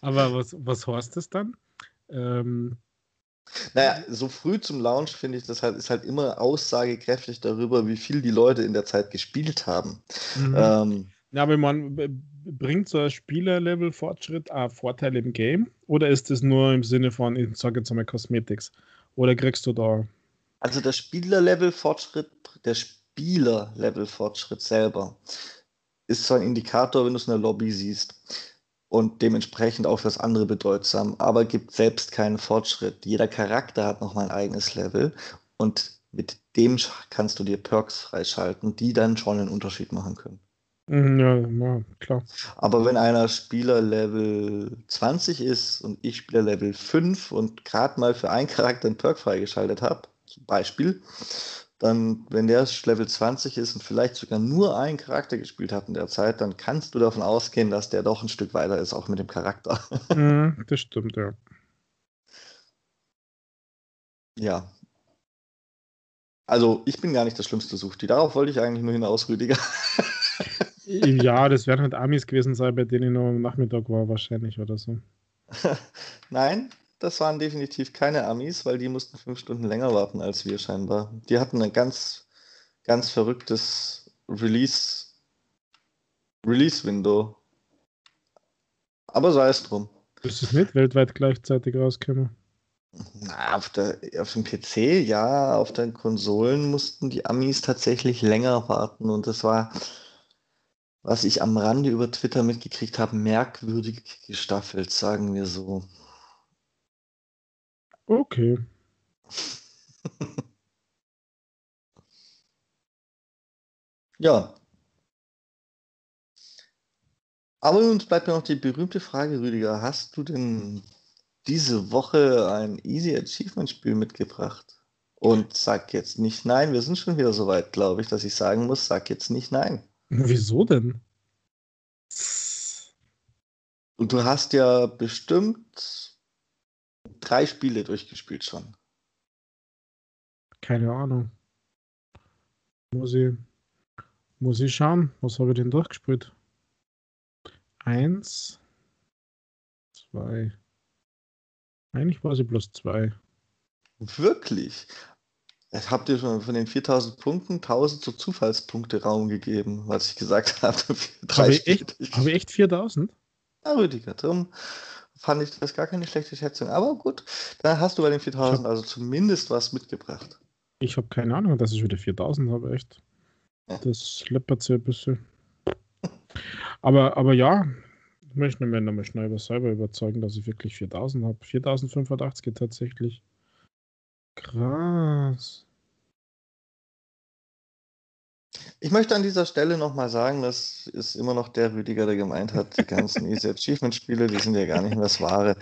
Aber was, was heißt das dann? Ähm, naja, so früh zum Launch finde ich, das halt, ist halt immer aussagekräftig darüber, wie viel die Leute in der Zeit gespielt haben. Mhm. Ähm, ja, aber man bringt so ein Spielerlevel-Fortschritt auch Vorteile im Game? Oder ist das nur im Sinne von, ich sage jetzt einmal Cosmetics? Oder kriegst du da. Also der Spielerlevel-Fortschritt, der Spielerlevel-Fortschritt selber ist so ein Indikator, wenn du es in der Lobby siehst und dementsprechend auch fürs andere bedeutsam, aber gibt selbst keinen Fortschritt. Jeder Charakter hat noch mal ein eigenes Level und mit dem kannst du dir Perks freischalten, die dann schon einen Unterschied machen können. Mhm, ja, ja klar. Aber wenn einer Spieler Level 20 ist und ich Spieler Level 5 und gerade mal für einen Charakter einen Perk freigeschaltet habe, zum Beispiel, dann, wenn der Level 20 ist und vielleicht sogar nur einen Charakter gespielt hat in der Zeit, dann kannst du davon ausgehen, dass der doch ein Stück weiter ist, auch mit dem Charakter. Mm, das stimmt, ja. Ja. Also, ich bin gar nicht das schlimmste Suchti. Darauf wollte ich eigentlich nur hinaus, Rüdiger. ja, das werden halt Amis gewesen sein, bei denen ich noch am Nachmittag war, wahrscheinlich oder so. Nein, das waren definitiv keine Amis, weil die mussten fünf Stunden länger warten als wir scheinbar. Die hatten ein ganz, ganz verrücktes Release, Release-Window. Aber sei es drum. Ist es nicht weltweit gleichzeitig rausgekommen? Na, auf, der, auf dem PC, ja, auf den Konsolen mussten die Amis tatsächlich länger warten und das war, was ich am Rande über Twitter mitgekriegt habe, merkwürdig gestaffelt, sagen wir so. Okay. Ja. Aber uns bleibt mir noch die berühmte Frage, Rüdiger. Hast du denn diese Woche ein Easy Achievement Spiel mitgebracht? Und sag jetzt nicht nein. Wir sind schon wieder so weit, glaube ich, dass ich sagen muss, sag jetzt nicht nein. Wieso denn? Und du hast ja bestimmt drei Spiele durchgespielt schon. Keine Ahnung. Muss ich, muss ich schauen, was habe ich denn durchgespielt? Eins, zwei. Eigentlich war sie bloß zwei. Wirklich? Habt ihr schon von den 4000 Punkten 1000 zu Zufallspunkte Raum gegeben, was ich gesagt habe? Habe ich, echt, hab ich echt 4000? Ja, Rüdiger, darum fand ich das gar keine schlechte Schätzung. Aber gut, dann hast du bei den 4000 also zumindest was mitgebracht. Ich habe keine Ahnung, dass ich wieder 4000 habe, echt. Ja. Das läppert sich ein bisschen. aber, aber ja, ich möchte mir nochmal schnell über selber überzeugen, dass ich wirklich 4000 habe. 4085 tatsächlich. Krass. Ich möchte an dieser Stelle nochmal sagen, das ist immer noch der Rüdiger, der gemeint hat, die ganzen Easy Achievement-Spiele, die sind ja gar nicht mehr das Wahre.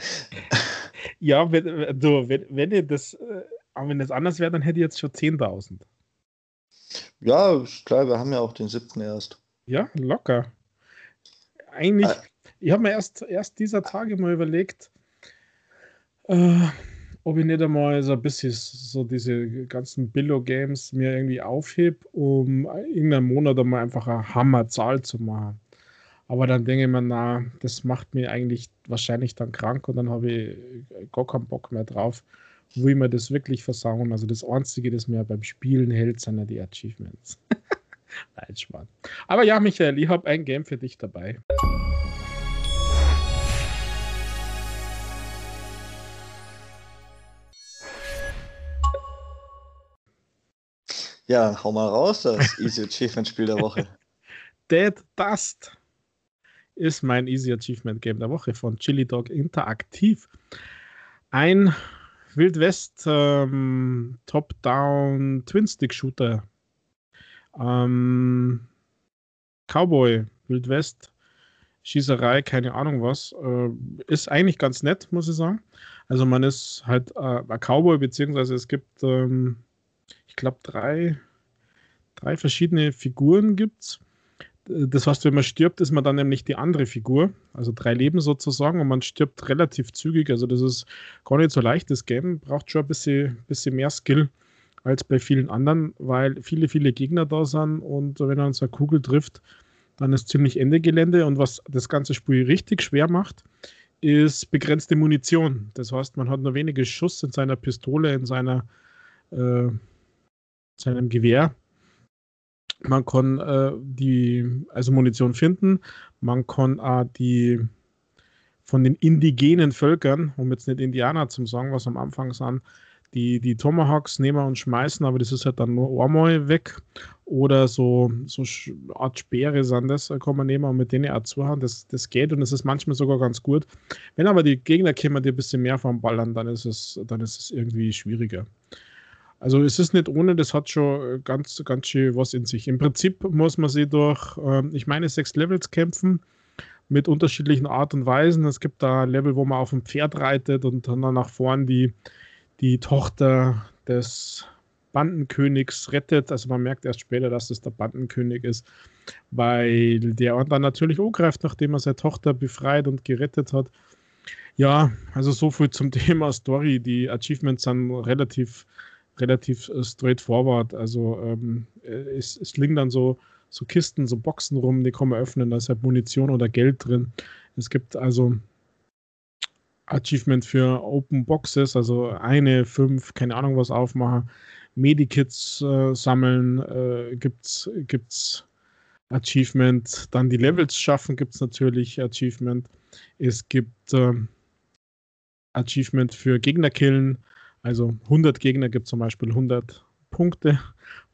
Ja, wenn, du, wenn, wenn ihr das, äh, wenn das anders wäre, dann hätte ich jetzt schon 10.000. Ja, klar, wir haben ja auch den siebten erst. Ja, locker. Eigentlich, äh, ich habe mir erst, erst dieser Tage mal überlegt, äh, ob ich nicht einmal so ein bisschen so diese ganzen Billo-Games mir irgendwie aufhebe, um irgendeinen Monat einmal einfach eine Hammerzahl zu machen. Aber dann denke ich mir, na, das macht mir eigentlich wahrscheinlich dann krank und dann habe ich gar keinen Bock mehr drauf. Wo ich mir das wirklich versauen. Also das Einzige, das mir beim Spielen hält, sind ja die Achievements. Nein, Schmarrn. Aber ja, Michael, ich habe ein Game für dich dabei. Ja, dann hau mal raus, das Easy Achievement Spiel der Woche. Dead Dust ist mein Easy Achievement Game der Woche von Chili Dog Interaktiv. Ein Wild West ähm, Top-Down Twin-Stick-Shooter. Ähm, Cowboy, Wild West, Schießerei, keine Ahnung was. Äh, ist eigentlich ganz nett, muss ich sagen. Also man ist halt äh, ein Cowboy, beziehungsweise es gibt ähm, glaube, drei, drei verschiedene Figuren gibt es. Das heißt, wenn man stirbt, ist man dann nämlich die andere Figur. Also drei Leben sozusagen und man stirbt relativ zügig. Also das ist gar nicht so leicht. Das Game braucht schon ein bisschen, bisschen mehr Skill als bei vielen anderen, weil viele, viele Gegner da sind und wenn er uns eine Kugel trifft, dann ist ziemlich Ende Gelände. Und was das ganze Spiel richtig schwer macht, ist begrenzte Munition. Das heißt, man hat nur wenige Schuss in seiner Pistole, in seiner äh, seinem Gewehr. Man kann äh, die, also Munition finden. Man kann auch die von den indigenen Völkern, um jetzt nicht Indianer zu sagen, was am Anfang sind, die, die Tomahawks nehmen und schmeißen, aber das ist halt dann nur einmal weg. Oder so, so Art Speere sind das, kann man nehmen und mit denen auch zuhauen. Das, das geht und das ist manchmal sogar ganz gut. Wenn aber die Gegner kommen, die ein bisschen mehr vom Ballern, dann ist es, dann ist es irgendwie schwieriger. Also es ist nicht ohne, das hat schon äh, ganz, ganz schön was in sich. Im Prinzip muss man sie durch, äh, ich meine, sechs Levels kämpfen mit unterschiedlichen Art und Weisen. Es gibt da Level, wo man auf dem Pferd reitet und dann nach vorn die, die Tochter des Bandenkönigs rettet. Also man merkt erst später, dass es der Bandenkönig ist, weil der dann natürlich angreift, nachdem er seine Tochter befreit und gerettet hat. Ja, also so viel zum Thema Story. Die Achievements sind relativ relativ äh, straightforward. Also ähm, äh, es, es liegen dann so, so Kisten, so Boxen rum, die kann man öffnen, da ist halt Munition oder Geld drin. Es gibt also Achievement für Open Boxes, also eine, fünf, keine Ahnung was aufmachen. Medikits äh, sammeln äh, gibt's, gibt's Achievement. Dann die Levels schaffen gibt es natürlich Achievement. Es gibt äh, Achievement für Gegner killen. Also 100 Gegner gibt zum Beispiel 100 Punkte,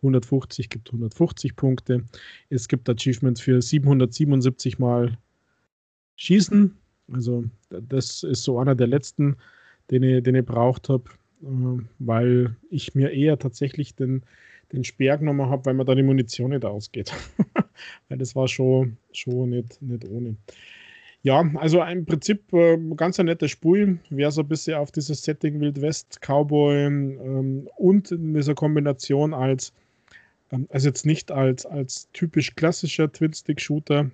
150 gibt 150 Punkte. Es gibt Achievements für 777 Mal Schießen. Also das ist so einer der letzten, den ich, den ich braucht habe, äh, weil ich mir eher tatsächlich den, den Speer genommen habe, weil mir da die Munition nicht ausgeht. weil das war schon, schon nicht, nicht ohne. Ja, also im Prinzip äh, ganz ein nettes Spiel. Wer so ein bisschen auf dieses Setting Wild West, Cowboy ähm, und in dieser Kombination als, ähm, also jetzt nicht als, als typisch klassischer Twin-Stick-Shooter,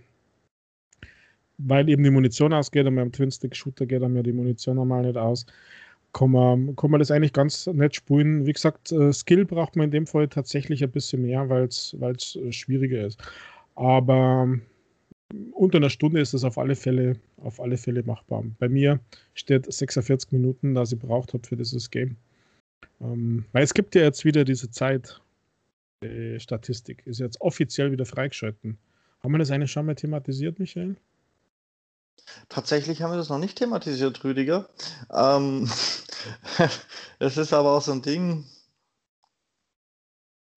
weil eben die Munition ausgeht und beim Twin-Stick-Shooter geht dann ja die Munition normal nicht aus, kann man, kann man das eigentlich ganz nett spielen. Wie gesagt, äh, Skill braucht man in dem Fall tatsächlich ein bisschen mehr, weil es äh, schwieriger ist. Aber unter einer Stunde ist es auf alle Fälle, auf alle Fälle machbar. Bei mir steht 46 Minuten, da ich braucht habe für dieses Game. Ähm, weil es gibt ja jetzt wieder diese Zeit. Die Statistik ist jetzt offiziell wieder freigeschalten. Haben wir das eigentlich schon mal thematisiert, Michael? Tatsächlich haben wir das noch nicht thematisiert, Rüdiger. Ähm, es ist aber auch so ein Ding,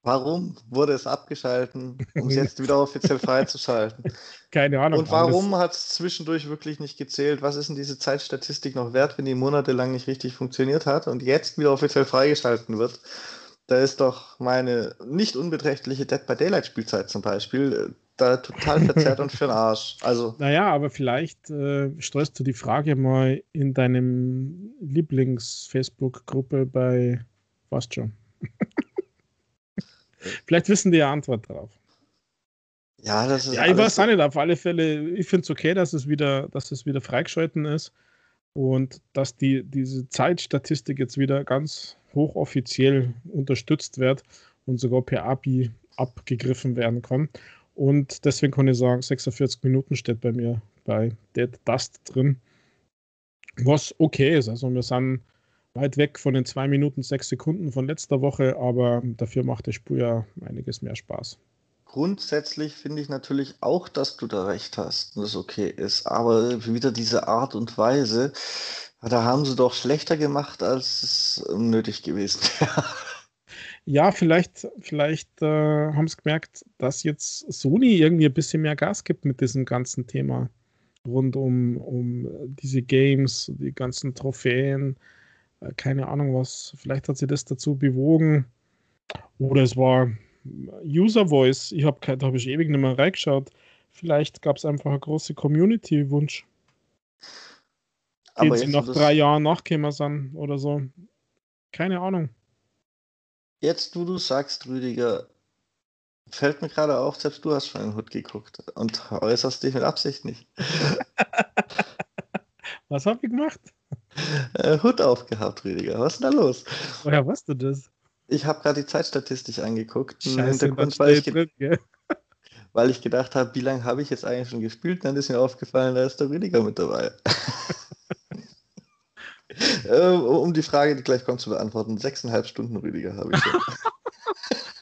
Warum wurde es abgeschalten, um es jetzt wieder offiziell freizuschalten? Keine Ahnung. Und warum hat es zwischendurch wirklich nicht gezählt? Was ist denn diese Zeitstatistik noch wert, wenn die monatelang nicht richtig funktioniert hat und jetzt wieder offiziell freigeschalten wird? Da ist doch meine nicht unbeträchtliche Dead by Daylight Spielzeit zum Beispiel äh, da total verzerrt und für den Arsch. Also. Naja, aber vielleicht äh, streust du die Frage mal in deinem Lieblings-Facebook-Gruppe bei was schon. Vielleicht wissen die ja Antwort drauf. Ja, das ist. Ja, ich weiß auch nicht, auf alle Fälle, ich finde es okay, dass es wieder, dass es wieder freigeschalten ist und dass die, diese Zeitstatistik jetzt wieder ganz hochoffiziell unterstützt wird und sogar per API abgegriffen werden kann. Und deswegen kann ich sagen, 46 Minuten steht bei mir bei Dead Dust drin. Was okay ist. Also wir sind weit weg von den 2 Minuten 6 Sekunden von letzter Woche, aber dafür macht das Spiel ja einiges mehr Spaß. Grundsätzlich finde ich natürlich auch, dass du da recht hast und das okay ist. Aber wieder diese Art und Weise, da haben sie doch schlechter gemacht, als es nötig gewesen wäre. Ja, vielleicht, vielleicht äh, haben sie gemerkt, dass jetzt Sony irgendwie ein bisschen mehr Gas gibt mit diesem ganzen Thema rund um, um diese Games, die ganzen Trophäen, keine Ahnung was. Vielleicht hat sie das dazu bewogen. Oder es war User Voice. Ich habe da habe ich ewig nicht mehr reingeschaut. Vielleicht gab es einfach eine große Community-Wunsch. Den sie nach drei Jahren nachgekommen sind oder so. Keine Ahnung. Jetzt, wo du sagst, Rüdiger, fällt mir gerade auf, selbst du hast schon einen Hut geguckt und äußerst dich mit Absicht nicht. Was hab ich gemacht? Äh, Hut aufgehabt, Rüdiger. Was ist denn da los? Woher weißt du das? Ich habe gerade die Zeitstatistik angeguckt. Scheiße, Hintergrund, weil, ich drin, weil ich gedacht habe, wie lange habe ich jetzt eigentlich schon gespielt? Dann ist mir aufgefallen, da ist der Rüdiger mit dabei. Äh, um die Frage, die gleich kommt, zu beantworten. Sechseinhalb Stunden Rüdiger habe ich.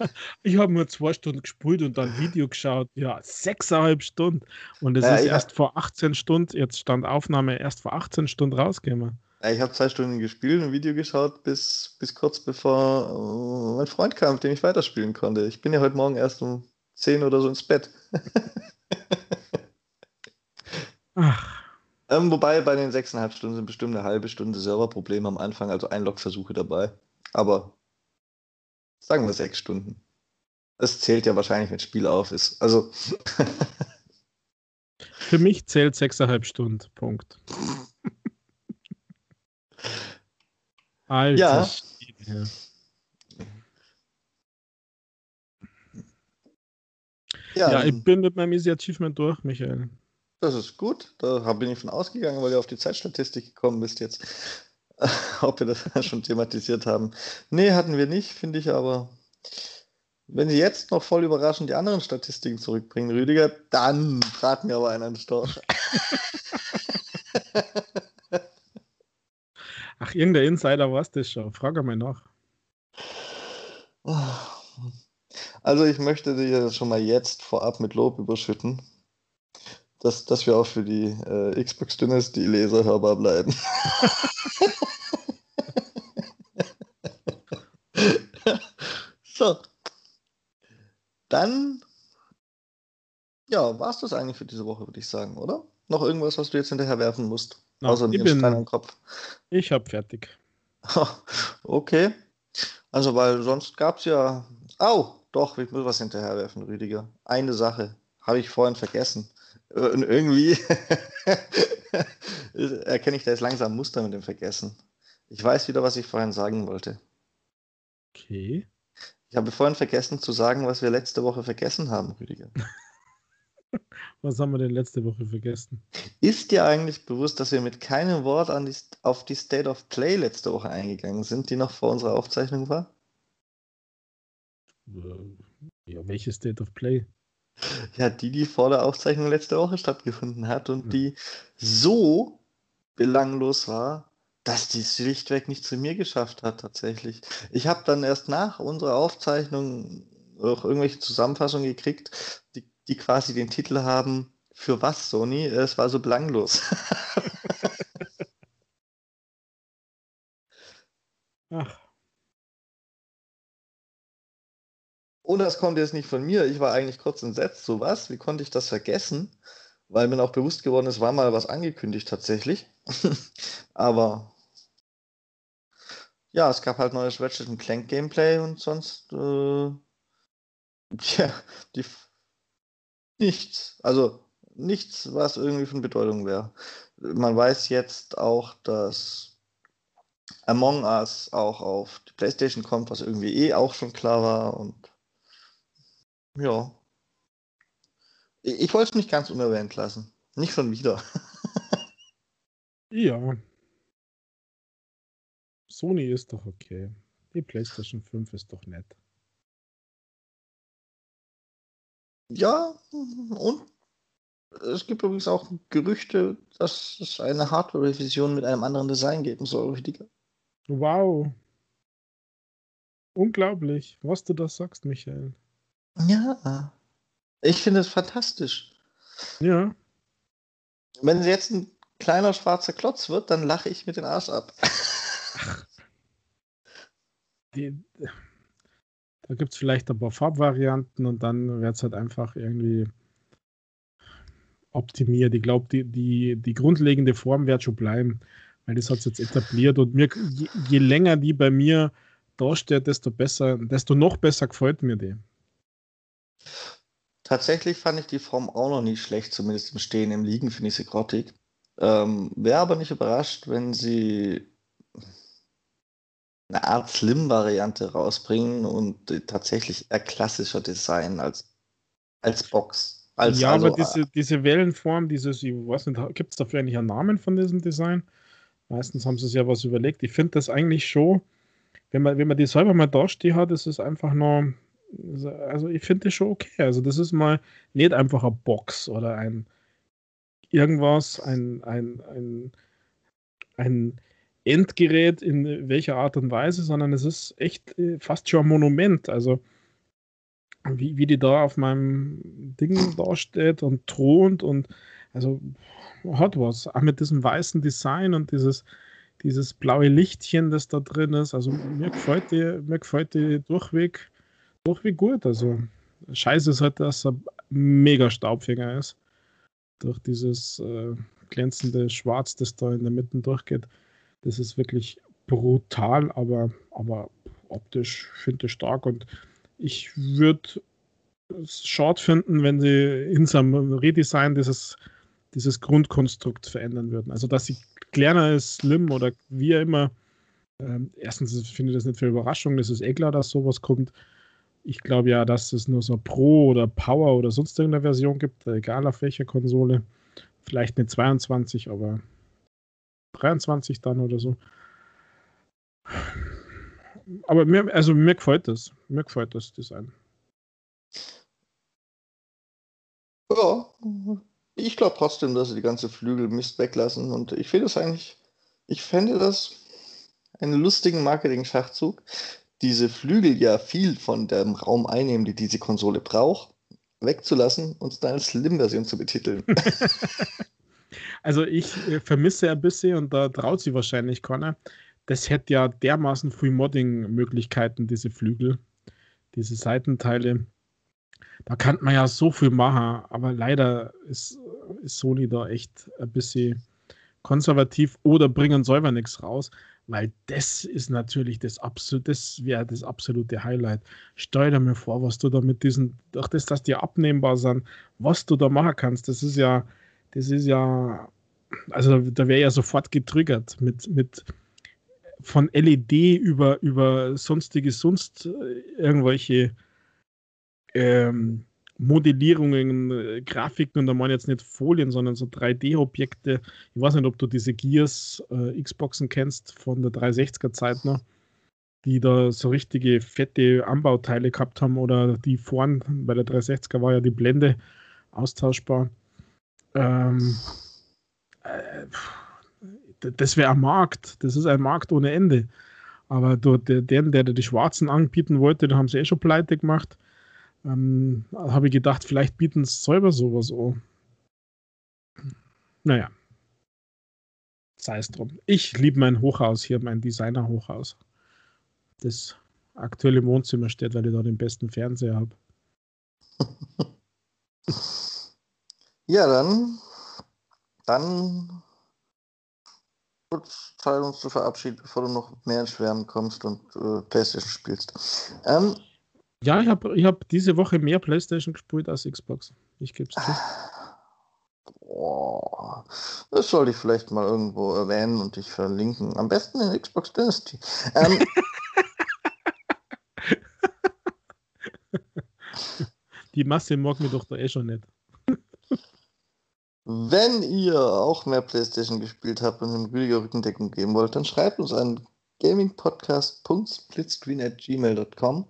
ich habe nur zwei Stunden gespult und dann Video geschaut. Ja, sechseinhalb Stunden. Und es ja, ist erst hab... vor 18 Stunden, jetzt stand Aufnahme erst vor 18 Stunden rausgekommen. Ja, ich habe zwei Stunden gespielt und Video geschaut, bis, bis kurz bevor äh, mein Freund kam, mit dem ich weiterspielen konnte. Ich bin ja heute Morgen erst um 10 oder so ins Bett. Ach. Ähm, wobei bei den sechseinhalb Stunden sind bestimmt eine halbe Stunde Serverprobleme am Anfang, also Einlogversuche dabei. Aber sagen wir sechs Stunden. Das zählt ja wahrscheinlich, wenn das Spiel auf ist. Also. Für mich zählt sechseinhalb Stunden. Punkt. Alter. Ja. Ja, ja, ich bin mit meinem Easy Achievement durch, Michael. Das ist gut. Da bin ich von ausgegangen, weil ihr auf die Zeitstatistik gekommen bist jetzt. Ob wir das schon thematisiert haben. Nee, hatten wir nicht, finde ich aber. Wenn Sie jetzt noch voll überraschend die anderen Statistiken zurückbringen, Rüdiger, dann braten wir aber einen an den Storch. Ach, irgendein Insider war es das schon. Frage mal nach. Also ich möchte dir schon mal jetzt vorab mit Lob überschütten dass, dass wir auch für die äh, Xbox Dynasty Leser hörbar bleiben. so. Dann, ja, war es das eigentlich für diese Woche, würde ich sagen, oder? Noch irgendwas, was du jetzt hinterher werfen musst? No, außer ich bin, Stein Kopf. Ich habe fertig. okay. Also, weil sonst gab es ja. Au, doch, ich muss was hinterher werfen, Rüdiger. Eine Sache habe ich vorhin vergessen. Und irgendwie erkenne ich da jetzt langsam Muster mit dem Vergessen. Ich weiß wieder, was ich vorhin sagen wollte. Okay. Ich habe vorhin vergessen zu sagen, was wir letzte Woche vergessen haben, Rüdiger. was haben wir denn letzte Woche vergessen? Ist dir eigentlich bewusst, dass wir mit keinem Wort die, auf die State of Play letzte Woche eingegangen sind, die noch vor unserer Aufzeichnung war? Äh, ja, welche State of Play? Ja, die, die vor der Aufzeichnung letzte Woche stattgefunden hat und die so belanglos war, dass die es schlichtweg nicht zu mir geschafft hat, tatsächlich. Ich habe dann erst nach unserer Aufzeichnung auch irgendwelche Zusammenfassungen gekriegt, die, die quasi den Titel haben, für was, Sony? Es war so belanglos. Ach. Und das kommt jetzt nicht von mir. Ich war eigentlich kurz entsetzt. So was? Wie konnte ich das vergessen? Weil mir auch bewusst geworden ist, war mal was angekündigt tatsächlich. Aber ja, es gab halt neues Ratchet Clank Gameplay und sonst, äh, tja, die, nichts. Also nichts, was irgendwie von Bedeutung wäre. Man weiß jetzt auch, dass Among Us auch auf die PlayStation kommt, was irgendwie eh auch schon klar war und ja. Ich, wollte es nicht ganz unerwähnt lassen. Nicht schon wieder. ja. Sony ist doch okay. Die PlayStation 5 ist doch nett. Ja, und es gibt übrigens auch Gerüchte, dass es eine Hardware-Revision mit einem anderen Design geben soll, Rüdiger. Wow. Unglaublich, was du da sagst, Michael. Ja. Ich finde es fantastisch. Ja. Wenn sie jetzt ein kleiner schwarzer Klotz wird, dann lache ich mit den Arsch ab. Ach. Die, da gibt es vielleicht ein paar Farbvarianten und dann wird es halt einfach irgendwie optimiert. Ich glaube, die, die, die grundlegende Form wird schon bleiben, weil das hat es jetzt etabliert und mir, je, je, länger die bei mir dasteht, desto besser, desto noch besser gefällt mir die. Tatsächlich fand ich die Form auch noch nicht schlecht, zumindest im Stehen, im Liegen finde ich sie grottig. Ähm, Wäre aber nicht überrascht, wenn sie eine Art Slim-Variante rausbringen und tatsächlich eher klassischer Design als, als Box. Als, ja, also, aber diese, diese Wellenform, dieses, ich weiß nicht, gibt es dafür eigentlich einen Namen von diesem Design? Meistens haben sie sich ja was überlegt. Ich finde das eigentlich schon, wenn man, wenn man die selber mal dastehen hat, ist es einfach nur also ich finde das schon okay. Also das ist mal nicht einfach eine Box oder ein irgendwas, ein, ein, ein, ein Endgerät in welcher Art und Weise, sondern es ist echt äh, fast schon ein Monument. Also wie, wie die da auf meinem Ding dasteht und thront und also hat was. Auch mit diesem weißen Design und dieses, dieses blaue Lichtchen, das da drin ist. Also mir gefällt die, mir gefällt die durchweg doch wie gut. Also, scheiße ist halt, dass er mega Staubfinger ist. Durch dieses äh, glänzende Schwarz, das da in der Mitte durchgeht. Das ist wirklich brutal, aber, aber optisch finde ich stark und ich würde es schade finden, wenn sie in seinem Redesign dieses, dieses Grundkonstrukt verändern würden. Also, dass sie kleiner ist, slim oder wie immer. Ähm, erstens finde ich das nicht für Überraschung, das ist eh klar, dass sowas kommt ich glaube ja, dass es nur so Pro oder Power oder sonst irgendeine Version gibt, egal auf welcher Konsole. Vielleicht eine 22, aber 23 dann oder so. Aber mir, also mir gefällt das. Mir gefällt das Design. Ja, ich glaube trotzdem, dass sie die ganze Flügelmist weglassen und ich finde es eigentlich, ich fände das einen lustigen Marketing-Schachzug, diese Flügel ja viel von dem Raum einnehmen, die diese Konsole braucht, wegzulassen und es dann als Slim-Version zu betiteln. also ich äh, vermisse ein bisschen und da traut sie wahrscheinlich keiner. Das hätte ja dermaßen viel Modding-Möglichkeiten, diese Flügel, diese Seitenteile. Da kann man ja so viel machen, aber leider ist, ist Sony da echt ein bisschen konservativ oder bringen selber nichts raus. Weil das ist natürlich das absolute, das wäre das absolute Highlight. Stell dir mal vor, was du da mit diesen, durch das, dass die abnehmbar sind, was du da machen kannst. Das ist ja, das ist ja, also da wäre ja sofort getriggert mit, mit von LED über, über sonstige, sonst äh, irgendwelche ähm, Modellierungen, äh, Grafiken und da meine ich jetzt nicht Folien, sondern so 3D-Objekte. Ich weiß nicht, ob du diese Gears äh, Xboxen kennst von der 360er Zeit noch, die da so richtige fette Anbauteile gehabt haben oder die vorn, bei der 360er war ja die Blende austauschbar. Ähm, äh, das wäre ein Markt, das ist ein Markt ohne Ende. Aber der, der, der die Schwarzen anbieten wollte, den haben sie eh schon pleite gemacht. Ähm, habe ich gedacht, vielleicht bieten es selber sowas an. Naja. Sei es drum. Ich liebe mein Hochhaus hier, mein Designer-Hochhaus. Das aktuelle Wohnzimmer steht, weil ich da den besten Fernseher habe. Ja, dann, dann kurz Zeit, uns zu verabschieden, bevor du noch mehr ins Schwärmen kommst und äh, Playstation spielst. Ähm, ja, ich habe ich hab diese Woche mehr Playstation gespielt als Xbox. Ich gebe es zu. Boah, das sollte ich vielleicht mal irgendwo erwähnen und dich verlinken. Am besten in Xbox Dynasty. Ähm, Die Masse mag mir doch da eh schon nicht. Wenn ihr auch mehr PlayStation gespielt habt und eine Rüdiger Rückendeckung geben wollt, dann schreibt uns an gamingpodcast.splitscreen.gmail.com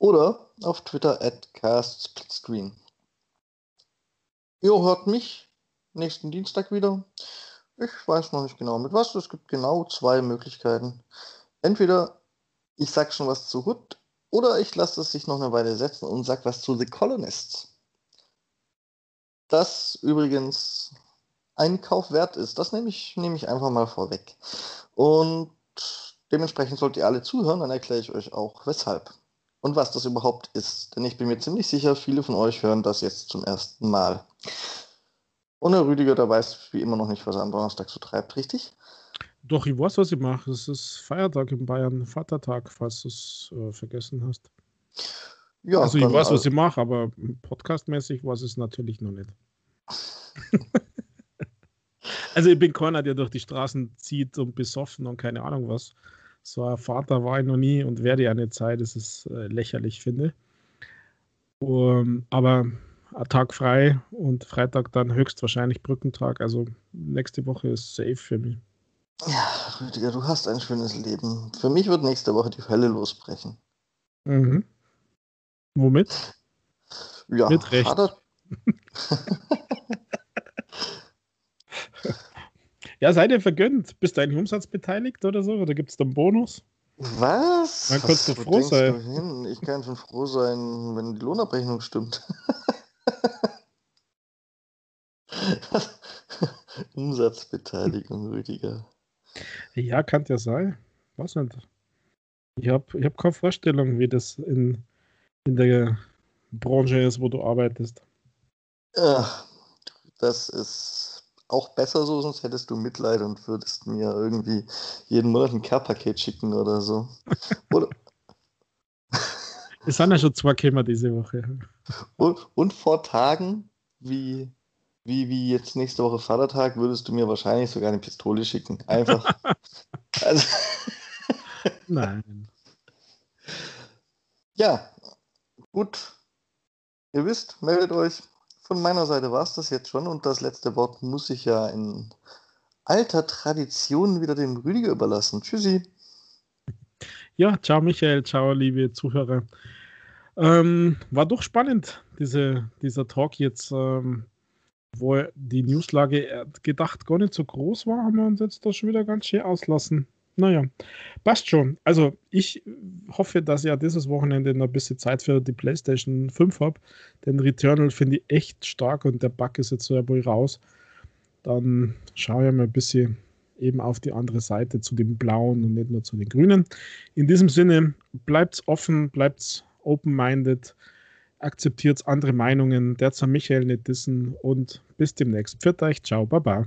oder auf Twitter at castsplitscreen. Ihr hört mich nächsten Dienstag wieder. Ich weiß noch nicht genau mit was. Es gibt genau zwei Möglichkeiten. Entweder ich sag schon was zu Hood oder ich lasse es sich noch eine Weile setzen und sag was zu The Colonists. Das übrigens ein Kauf wert ist. Das nehme ich, nehme ich einfach mal vorweg. Und dementsprechend sollt ihr alle zuhören, dann erkläre ich euch auch weshalb und was das überhaupt ist. Denn ich bin mir ziemlich sicher, viele von euch hören das jetzt zum ersten Mal. Und der Rüdiger, der weiß wie immer noch nicht, was er am Donnerstag so treibt, richtig? Doch, ich weiß, was ich mache. Es ist Feiertag in Bayern, Vatertag, falls du es äh, vergessen hast. Ja, also ich weiß, was ich mache, aber podcastmäßig weiß ich es natürlich noch nicht. also ich bin keiner, der durch die Straßen zieht und besoffen und keine Ahnung was. So ein Vater war ich noch nie und werde ja eine Zeit, das ist äh, lächerlich, finde. Um, aber ein Tag frei und Freitag dann höchstwahrscheinlich Brückentag. Also nächste Woche ist safe für mich. Ja, Rüdiger, du hast ein schönes Leben. Für mich wird nächste Woche die Hölle losbrechen. Mhm. Womit? Ja, Mit Recht. Ja, seid ihr vergönnt? Bist du eigentlich umsatzbeteiligt oder so? Oder gibt es da einen Bonus? Was? Dann kannst du froh sein. Du? Ich kann schon froh sein, wenn die Lohnabrechnung stimmt. Umsatzbeteiligung, Rüdiger. Ja, kann ja sein. Was nicht. Ich habe ich hab keine Vorstellung, wie das in, in der Branche ist, wo du arbeitest. Ach, das ist auch besser so, sonst hättest du Mitleid und würdest mir irgendwie jeden Monat ein Care-Paket schicken oder so. Oder es sind ja schon zwei Kämmer diese Woche. Und, und, vor Tagen, wie, wie, wie jetzt nächste Woche Vatertag, würdest du mir wahrscheinlich sogar eine Pistole schicken. Einfach. also, Nein. Ja, gut. Ihr wisst, meldet euch. Von meiner Seite war es das jetzt schon und das letzte Wort muss ich ja in alter Tradition wieder dem Rüdiger überlassen. Tschüssi. Ja, ciao Michael, ciao liebe Zuhörer. Ähm, war doch spannend, diese, dieser Talk jetzt, ähm, wo die Newslage gedacht gar nicht so groß war, haben wir uns jetzt da schon wieder ganz schön auslassen. Naja, passt schon. Also ich hoffe, dass ich ja dieses Wochenende noch ein bisschen Zeit für die PlayStation 5 habe. Den Returnal finde ich echt stark und der Bug ist jetzt so ja wohl raus. Dann schaue ich mal ein bisschen eben auf die andere Seite zu den blauen und nicht nur zu den grünen. In diesem Sinne, bleibt offen, bleibt open-minded, akzeptiert andere Meinungen, der zu Michael nicht dissen und bis demnächst. Pfiat euch, ciao, baba.